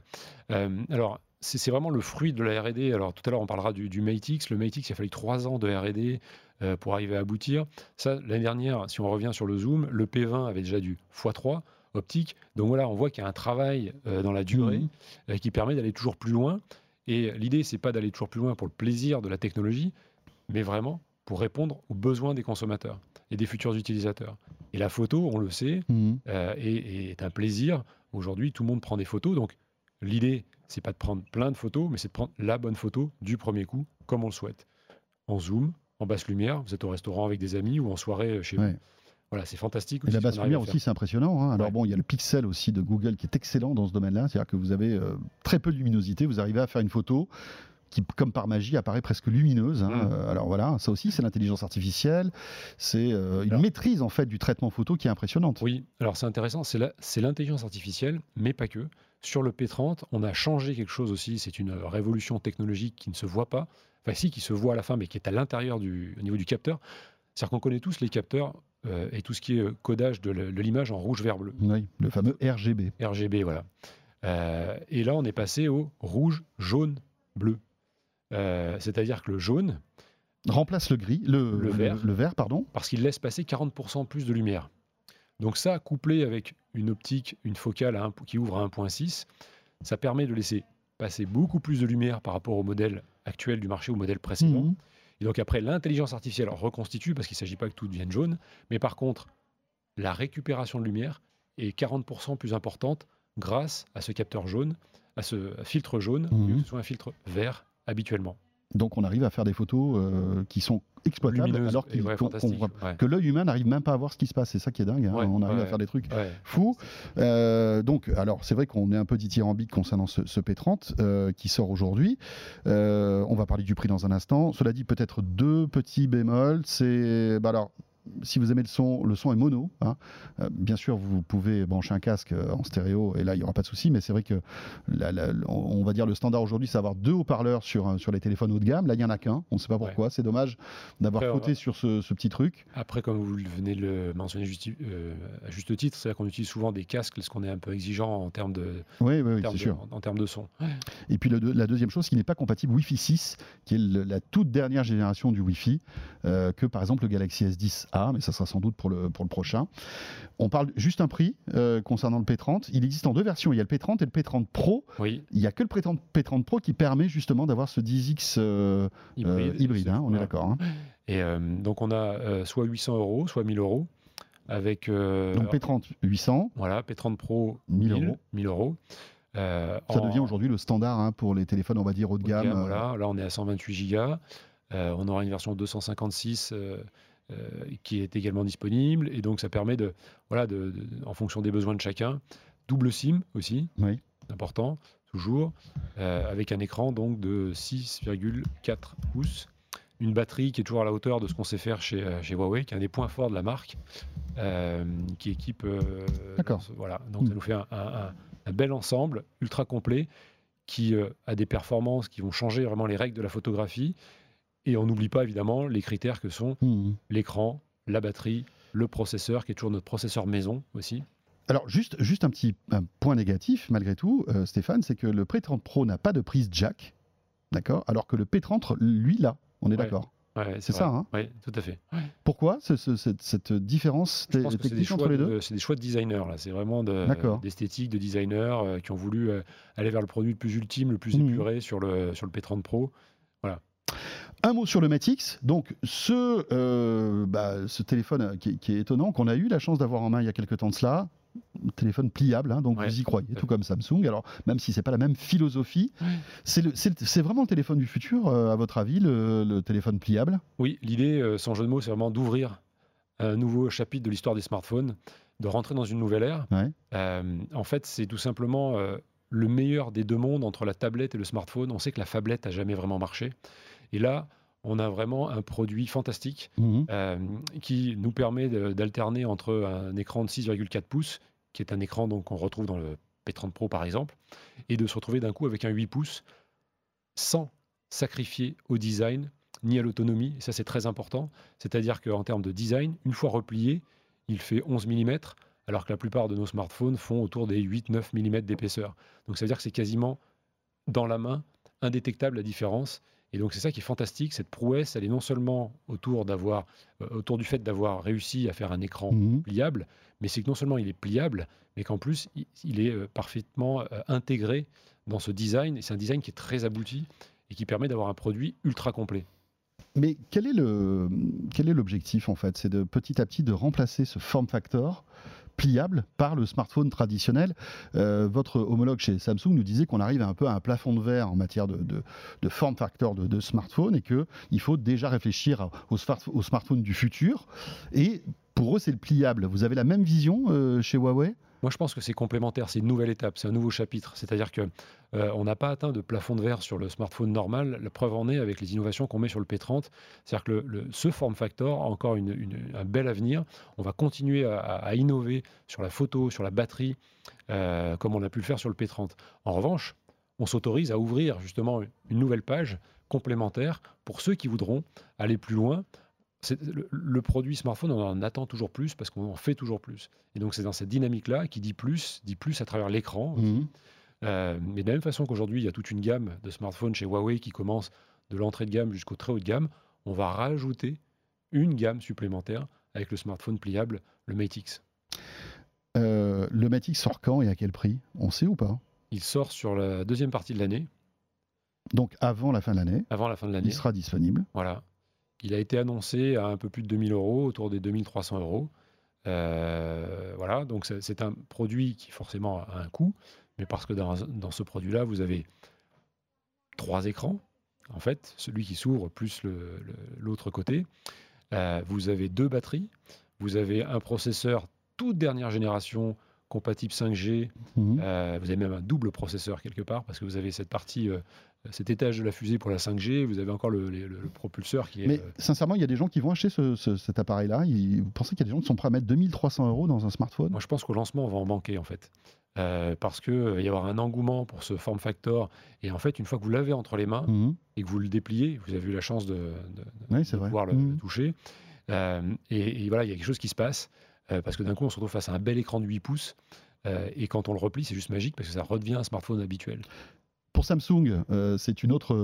ouais. Alors, c'est vraiment le fruit de la R&D. Alors, tout à l'heure, on parlera du, du. Le Mate X, il a fallu trois ans de R&D euh, pour arriver à aboutir. Ça, l'année dernière, si on revient sur le zoom, le P20 avait déjà du x3 optique. Donc voilà, on voit qu'il y a un travail euh, dans la durée euh, qui permet d'aller toujours plus loin. Et l'idée, c'est pas d'aller toujours plus loin pour le plaisir de la technologie, mais vraiment pour répondre aux besoins des consommateurs et des futurs utilisateurs. Et la photo, on le sait, Mhm. euh, est, est un plaisir. Aujourd'hui, tout le monde prend des photos. Donc, l'idée, c'est pas de prendre plein de photos, mais c'est de prendre la bonne photo du premier coup, comme on le souhaite. en zoom, en basse lumière. Vous êtes au restaurant avec des amis ou en soirée chez Ouais. vous. Voilà, c'est fantastique. Et la basse lumière aussi, c'est impressionnant. hein. Alors Ouais. bon, il y a le pixel aussi de Google qui est excellent dans ce domaine-là. C'est-à-dire que vous avez euh, très peu de luminosité, vous arrivez à faire une photo qui, comme par magie, apparaît presque lumineuse. hein. Mm. Euh, Alors voilà, ça aussi, c'est l'intelligence artificielle. C'est euh, une Alors- maîtrise en fait du traitement photo qui est impressionnante. Oui, alors c'est intéressant, c'est l'intelligence artificielle, mais pas que. Sur le P30, on a changé quelque chose aussi, c'est une révolution technologique qui ne se voit pas, enfin si, qui se voit à la fin, mais qui est à l'intérieur du, au niveau du capteur. C'est-à-dire qu'on connaît tous les capteurs euh, et tout ce qui est euh, codage de l'image en rouge, vert, bleu. Oui, le fameux RGB. RGB, voilà. Euh, et là, on est passé au rouge, jaune, bleu. Euh, C'est-à-dire que le jaune, Remplace le gris, le, Le vert. le vert, pardon. parce qu'il laisse passer 40% plus de lumière. Donc ça, couplé avec une optique, une focale à un- qui ouvre à 1.6, ça permet de laisser passer beaucoup plus de lumière par rapport au modèle actuel du marché, au modèle précédent. Mhm. Et donc après, l'intelligence artificielle reconstitue, parce qu'il ne s'agit pas que tout devienne jaune, mais par contre, la récupération de lumière est 40% plus importante grâce à ce capteur jaune, à ce filtre jaune, au lieu Mhm. que ce soit un filtre vert habituellement. Donc on arrive à faire des photos euh, qui sont exploitables Lumineuse alors ouais, ouais. que l'œil humain n'arrive même pas à voir ce qui se passe. C'est ça qui est dingue. hein. Ouais, on arrive à faire des trucs Ouais. fou. Euh, donc, alors, c'est vrai qu'on est un peu dithyrambique concernant ce, ce P30 euh, qui sort aujourd'hui. On va parler du prix dans un instant. Cela dit, peut-être deux petits bémols. C'est, bah alors, si vous aimez le son, le son est mono. hein. Euh, bien sûr, vous pouvez brancher un casque euh, en stéréo et là, il n'y aura pas de souci. Mais c'est vrai que, la- la- on va dire le standard aujourd'hui, c'est avoir deux haut-parleurs sur, sur les téléphones haut de gamme. Là, il n'y en a qu'un. On ne sait pas pourquoi. C'est dommage d'avoir va- sur ce, ce petit truc. Après, comme vous venez de le mentionner justi- euh, à juste titre, c'est-à-dire qu'on utilise souvent des casques parce qu'on est un peu exigeant en termes de, Oui, oui, en oui, termes de- sûr. en- en termes de son. Et puis le la deuxième chose, qui n'est pas compatible Wi-Fi 6, qui est le- la toute dernière génération du Wi-Fi, euh, que par exemple le Galaxy S10a, mais ça sera sans doute pour le, pour le prochain. On parle juste un prix euh, concernant le P30. Il existe en deux versions. Il y a le P30 et le P30 Pro. Oui, Il n'y a que le P30, P30 Pro qui permet justement d'avoir ce 10X euh, euh, hybride. hybride, hein, on est d'accord. hein. Et donc, on a soit 800 euros, soit 1000 euros. Avec euh, Donc P30 800, voilà, P30 Pro 1000 1000 euros. 1000 euros. Euh, Ça en- devient aujourd'hui le standard hein, pour les téléphones, on va dire, haut de gamme. gamme, voilà. Là, on est à 128 gigas. Euh, on aura une version 256 euh, euh, qui est également disponible. Et donc, ça permet, de, voilà, de, de- en fonction des besoins de chacun, double SIM aussi, Oui. important, toujours, euh, avec un écran donc de 6,4 pouces. Une batterie qui est toujours à la hauteur de ce qu'on sait faire chez, euh, chez Huawei, qui est un des points forts de la marque, euh, qui équipe. euh, D'accord. Voilà, donc ça nous fait un, un- un- un bel ensemble, ultra complet, qui euh, a des performances qui vont changer vraiment les règles de la photographie. Et on n'oublie pas évidemment les critères que sont hmm. l'écran, la batterie, le processeur, qui est toujours notre processeur maison aussi. Alors, juste, juste un petit un point négatif, malgré tout, euh, Stéphane, c'est que le P30 Pro n'a pas de prise jack, d'accord Alors que le P30, lui, l'a. On est Ouais. d'accord. Ouais, C'est ça, hein Oui, tout à fait. Pourquoi ce- ce- cette, cette différence Je pense que technique entre les de, deux c'est des choix de designers. Là. C'est vraiment de- d'esthétique, de designers euh, qui ont voulu euh, aller vers le produit le plus ultime, le plus Mhm. épuré sur le, sur le P30 Pro. Un mot sur le Matix. Donc, ce, euh, bah, ce téléphone euh, qui, est- qui est étonnant, qu'on a eu la chance d'avoir en main il y a quelques temps de cela. Téléphone pliable, hein, donc Ouais. vous y croyez, tout comme Samsung. Alors, même si c'est pas la même philosophie, Ouais. c'est vraiment le téléphone du futur, euh, à votre avis, le, le téléphone pliable? Oui, l'idée, sans jeu de mots, c'est vraiment d'ouvrir un nouveau chapitre de l'histoire des smartphones, de rentrer dans une nouvelle ère. Ouais. Euh, en fait, c'est tout simplement euh, le meilleur des deux mondes entre la tablette et le smartphone. On sait que la phablette n'a jamais vraiment marché. Et là, on a vraiment un produit fantastique Mhm. euh, qui nous permet d'alterner entre un écran de 6,4 pouces, qui est un écran donc qu'on retrouve dans le P30 Pro par exemple, et de se retrouver d'un coup avec un 8 pouces sans sacrifier au design ni à l'autonomie. Ça, c'est très important. C'est-à-dire qu'en termes de design, une fois replié, il fait 11 mm, alors que la plupart de nos smartphones font autour des 8-9 mm d'épaisseur. Donc ça veut dire que c'est quasiment dans la main, indétectable la différence. Et donc c'est ça qui est fantastique, cette prouesse, elle est non seulement autour, d'avoir, euh, autour du fait d'avoir réussi à faire un écran Mhm. pliable, mais c'est que non seulement il est pliable, mais qu'en plus il, il est euh, parfaitement euh, intégré dans ce design. Et c'est un design qui est très abouti et qui permet d'avoir un produit ultra complet. Mais quel est le quel est l'objectif en fait? C'est de petit à petit de remplacer ce form factor pliable par le smartphone traditionnel. Euh, votre homologue chez Samsung nous disait qu'on arrive un peu à un plafond de verre en matière de, form factor de, de smartphone et qu'il faut déjà réfléchir au, au smartphone du futur. Et pour eux, c'est le pliable. Vous avez la même vision euh, chez Huawei? Moi, je pense que c'est complémentaire, c'est une nouvelle étape, c'est un nouveau chapitre. C'est-à-dire que euh, on n'a pas atteint de plafond de verre sur le smartphone normal. La preuve en est avec les innovations qu'on met sur le P30. C'est-à-dire que ce form factor a encore un bel avenir. On va continuer à, innover sur la photo, sur la batterie, euh, comme on a pu le faire sur le P30. En revanche, on s'autorise à ouvrir justement une nouvelle page complémentaire pour ceux qui voudront aller plus loin le, produit smartphone, on en attend toujours plus parce qu'on en fait toujours plus. Et donc, c'est dans cette dynamique-là qui dit plus, dit plus à travers l'écran. Mhm. Euh, mais de la même façon qu'aujourd'hui, il y a toute une gamme de smartphones chez Huawei qui commence de l'entrée de gamme jusqu'au très haut de gamme, on va rajouter une gamme supplémentaire avec le smartphone pliable, le Mate X. Euh, le Mate X sort quand et à quel prix? On sait ou pas? Il sort sur la deuxième partie de l'année. Donc avant la fin de l'année. Avant la fin de l'année. Il sera disponible. Voilà. Il a été annoncé à un peu plus de 2000 euros, autour des 2300 euros. Euh, voilà, donc c'est un produit qui forcément a un coût, mais parce que dans, ce produit-là, vous avez trois écrans, en fait, celui qui s'ouvre plus l'autre côté. Euh, vous avez deux batteries, vous avez un processeur toute dernière génération compatible 5G. Mhm. Euh, vous avez même un double processeur quelque part parce que vous avez cette partie, euh, cet étage de la fusée pour la 5G. Vous avez encore le, propulseur qui est. Mais sincèrement, il y a des gens qui vont acheter cet appareil-là. Vous pensez qu'il y a des gens qui sont prêts à mettre 2300 euros dans un smartphone? Moi, je pense qu'au lancement, on va en manquer en fait. Euh, parce qu'il va y avoir un engouement pour ce form factor. Et en fait, une fois que vous l'avez entre les mains mhm. et que vous le dépliez, vous avez eu la chance de, pouvoir le, mhm. toucher. et, voilà, il y a quelque chose qui se passe. Euh, parce que d'un coup, on se retrouve face à un bel écran de 8 pouces. Euh, et quand on le replie, c'est juste magique parce que ça redevient un smartphone habituel. Pour Samsung, euh, c'est une autre,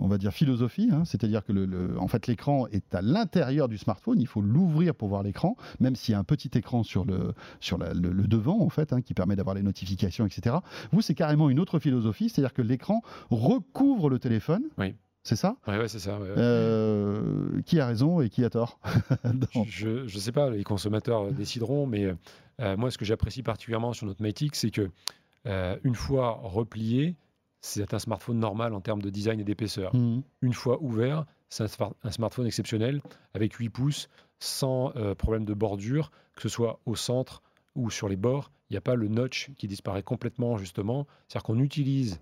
on va dire, philosophie. Hein. C'est-à-dire que le, en fait, l'écran est à l'intérieur du smartphone. Il faut l'ouvrir pour voir l'écran, même s'il y a un petit écran sur le, sur le, devant, en fait, hein, qui permet d'avoir les notifications, etc. Vous, c'est carrément une autre philosophie. C'est-à-dire que l'écran recouvre le téléphone. Oui. C'est ça Oui, ouais, c'est ça. Euh, qui a raison et qui a tort Je ne sais pas, les consommateurs décideront, mais euh, moi, ce que j'apprécie particulièrement sur notre Matic, c'est que euh, une fois replié, c'est un smartphone normal en termes de design et d'épaisseur. Mhm. Une fois ouvert, c'est un, smartphone exceptionnel avec 8 pouces, sans problème de bordure, que ce soit au centre ou sur les bords. Il n'y a pas le notch qui disparaît complètement, justement. C'est-à-dire qu'on utilise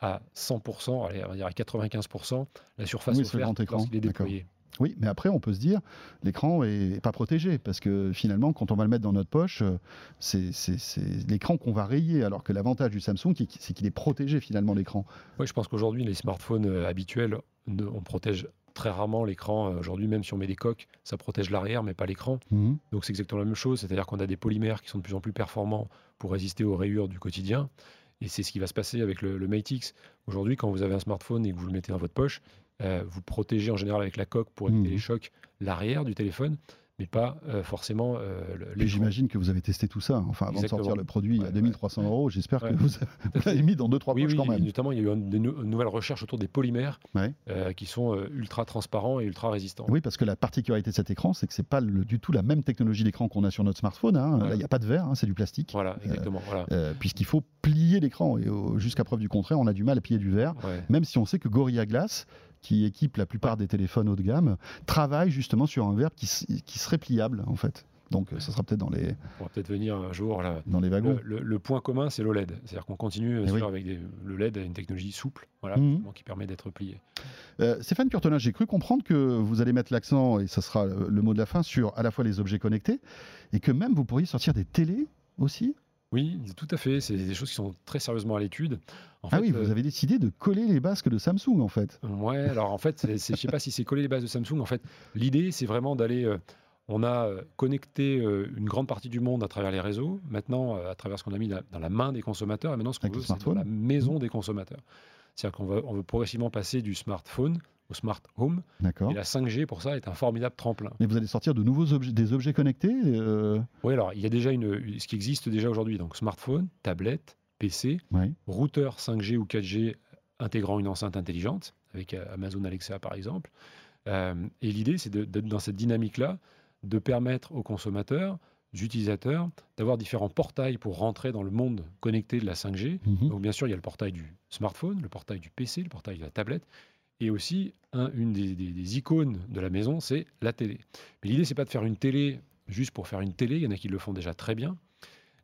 à 100%, allez, on va dire à 95%, la surface oui, offerte lorsqu'il est déployé. Oui, mais après, on peut se dire, l'écran est pas protégé, parce que finalement, quand on va le mettre dans notre poche, euh, c'est l'écran qu'on va rayer, alors que l'avantage du Samsung, c'est qu'il est protégé finalement, l'écran. Oui, je pense qu'aujourd'hui, les smartphones euh, habituels, on protège très rarement l'écran. Euh, aujourd'hui, même si on met des coques, ça protège l'arrière, mais pas l'écran. Mhm. Donc c'est exactement la même chose, c'est-à-dire qu'on a des polymères qui sont de plus en plus performants pour résister aux rayures du quotidien. Et c'est ce qui va se passer avec le, Mate X. Aujourd'hui, quand vous avez un smartphone et que vous le mettez dans votre poche, euh, vous protégez en général avec la coque pour éviter mmh. les chocs l'arrière du téléphone, mais pas euh, forcément euh, les. J'imagine que vous avez testé tout ça, enfin avant de sortir le produit à 2300 euros. J'espère que vous, l'avez mis dans 2-3 poches oui, quand même. Notamment, il y a eu une, nouvelle recherche autour des polymères euh, qui sont ultra transparents et ultra résistants. Oui, parce que la particularité de cet écran, c'est que c'est pas du tout la même technologie d'écran qu'on a sur notre smartphone. Hein. Là, il n'y a pas de verre, hein, c'est du plastique. Voilà, exactement. Puisqu'il faut plier l'écran et jusqu'à preuve du contraire, on a du mal à plier du verre, même si on sait que Gorilla Glass qui équipe la plupart des téléphones haut de gamme, travaille justement sur un verbe qui, serait pliable en fait. Donc ça sera peut-être dans les. On va peut-être venir un jour là. Dans les wagons. Le, point commun, c'est l'OLED. C'est-à-dire qu'on continue eh avec le LED a une technologie souple, voilà, mhm. qui permet d'être plié. Euh, Stéphane Curtonin, j'ai cru comprendre que vous allez mettre l'accent, et ce sera le mot de la fin, sur à la fois les objets connectés, et que même vous pourriez sortir des télés aussi? Oui, tout à fait. C'est des choses qui sont très sérieusement à l'étude. ah oui, vous euh, avez décidé de coller les basques de Samsung, en fait. Ouais, alors en fait, je ne sais pas si c'est coller les bases de Samsung. En fait, l'idée, c'est vraiment d'aller. Euh, on a euh, connecté une grande partie du monde à travers les réseaux. Maintenant, à travers ce qu'on a mis dans la main des consommateurs, et maintenant, ce qu'on veut, c'est la maison des consommateurs. C'est-à-dire qu'on on veut progressivement passer du smartphone au smart home. Et la 5G, pour ça, est un formidable tremplin. Mais vous allez sortir de nouveaux objets, des objets connectés euh Oui, alors il y a déjà une, ce qui existe déjà aujourd'hui, donc smartphone, tablette, PC, routeur 5G ou 4G intégrant une enceinte intelligente, avec euh, Amazon Alexa par exemple. Euh, et l'idée, c'est de, dans cette dynamique-là, de permettre aux consommateurs utilisateurs d'avoir différents portails pour rentrer dans le monde connecté de la 5G. Mhm. Donc bien sûr, il y a le portail du smartphone, le portail du PC, le portail de la tablette, et aussi un- une des, des- des icônes de la maison, c'est la télé. Mais l'idée, c'est pas de faire une télé juste pour faire une télé. Il y en a qui le font déjà très bien,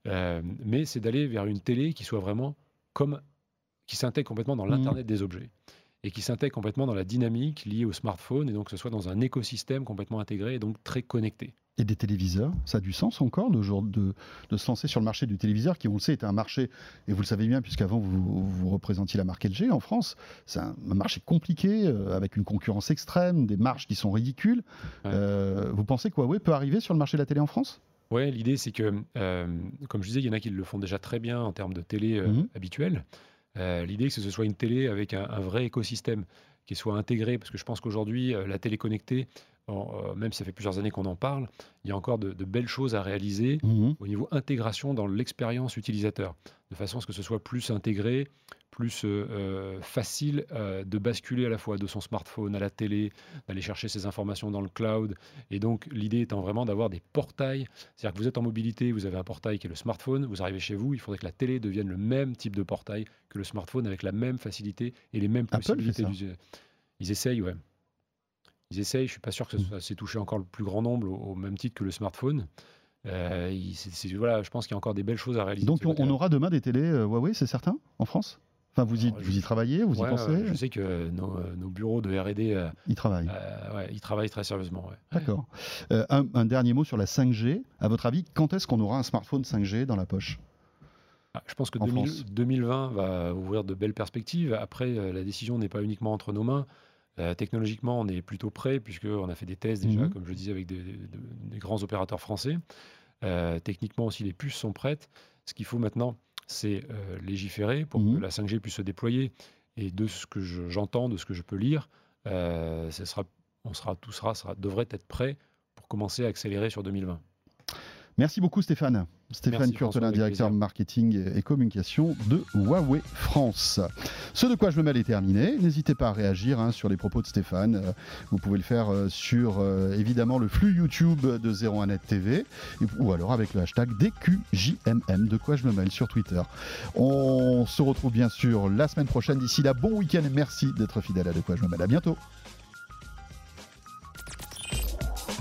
Euh, mais c'est d'aller vers une télé qui soit vraiment comme qui s'intègre complètement dans Mhm. l'internet des objets et qui s'intègre complètement dans la dynamique liée au smartphone et donc que ce soit dans un écosystème complètement intégré et donc très connecté. Et des téléviseurs, ça a du sens encore de, de, de se lancer sur le marché du téléviseur, qui on le sait est un marché, et vous le savez bien puisqu'avant vous, vous représentiez la marque LG en France, c'est un, marché compliqué, euh, avec une concurrence extrême, des marges qui sont ridicules. Ouais. Euh, vous pensez que Huawei peut arriver sur le marché de la télé en France? Ouais, l'idée c'est que, euh, comme je disais, il y en a qui le font déjà très bien en termes de télé Mhm. habituelle. L'idée c'est que ce soit une télé avec un, un vrai écosystème qui soit intégré, parce que je pense qu'aujourd'hui, la télé connectée, en- euh, même si ça fait plusieurs années qu'on en parle, il y a encore de, de belles choses à réaliser au niveau intégration dans l'expérience utilisateur, de façon à ce que ce soit plus intégré, plus euh, euh, facile euh, de basculer à la fois de son smartphone à la télé, d'aller chercher ses informations dans le cloud. Et donc l'idée étant vraiment d'avoir des portails, c'est-à-dire que vous êtes en mobilité, vous avez un portail qui est le smartphone, vous arrivez chez vous, il faudrait que la télé devienne le même type de portail que le smartphone avec la même facilité et les mêmes Apple possibilités. d'usage. Ils essayent, ouais. Ils essayent, je suis pas sûr que ça soit- c'est touché encore le plus grand nombre au, au même titre que le smartphone. Euh, il- voilà, je pense qu'il y a encore des belles choses à réaliser. Donc on, aura demain des télés euh, Huawei, c'est certain, en France? Enfin, vous y, Alors, je- vous y travaillez, vous Ouais, y pensez? je sais que nos, euh, nos bureaux de R&D, Ils travaillent. euh, ouais, ils travaillent très sérieusement. ouais. D'accord. Un, un dernier mot sur la 5G. À votre avis, quand est-ce qu'on aura un smartphone 5G dans la poche? Ah, Je pense que En 2000 France. 2020 va ouvrir de belles perspectives. Après, la décision n'est pas uniquement entre nos mains. Euh, technologiquement, on est plutôt prêt, puisqu'on a fait des tests déjà, Mhm. comme je le disais, avec des, des- des grands opérateurs français. Euh, techniquement aussi, les puces sont prêtes. Ce qu'il faut maintenant, c'est euh, légiférer pour Mhm. que la 5G puisse se déployer. Et de ce que je- j'entends, de ce que je peux lire, ce sera, on sera, tout sera, sera, devrait être prêt pour commencer à accélérer sur 2020. Merci beaucoup Stéphane. Stéphane Merci, Curtelin, directeur marketing et communication de Huawei France. Ce de quoi je me mêle est terminé. N'hésitez pas à réagir hein, sur les propos de Stéphane. Euh, Vous pouvez le faire euh, sur euh, évidemment le flux YouTube de 01net TV ou alors avec le hashtag DQJMM de quoi je me mêle sur Twitter. On se retrouve bien sûr la semaine prochaine. D'ici là, bon week-end et merci d'être fidèle à de quoi je me mêle. À bientôt.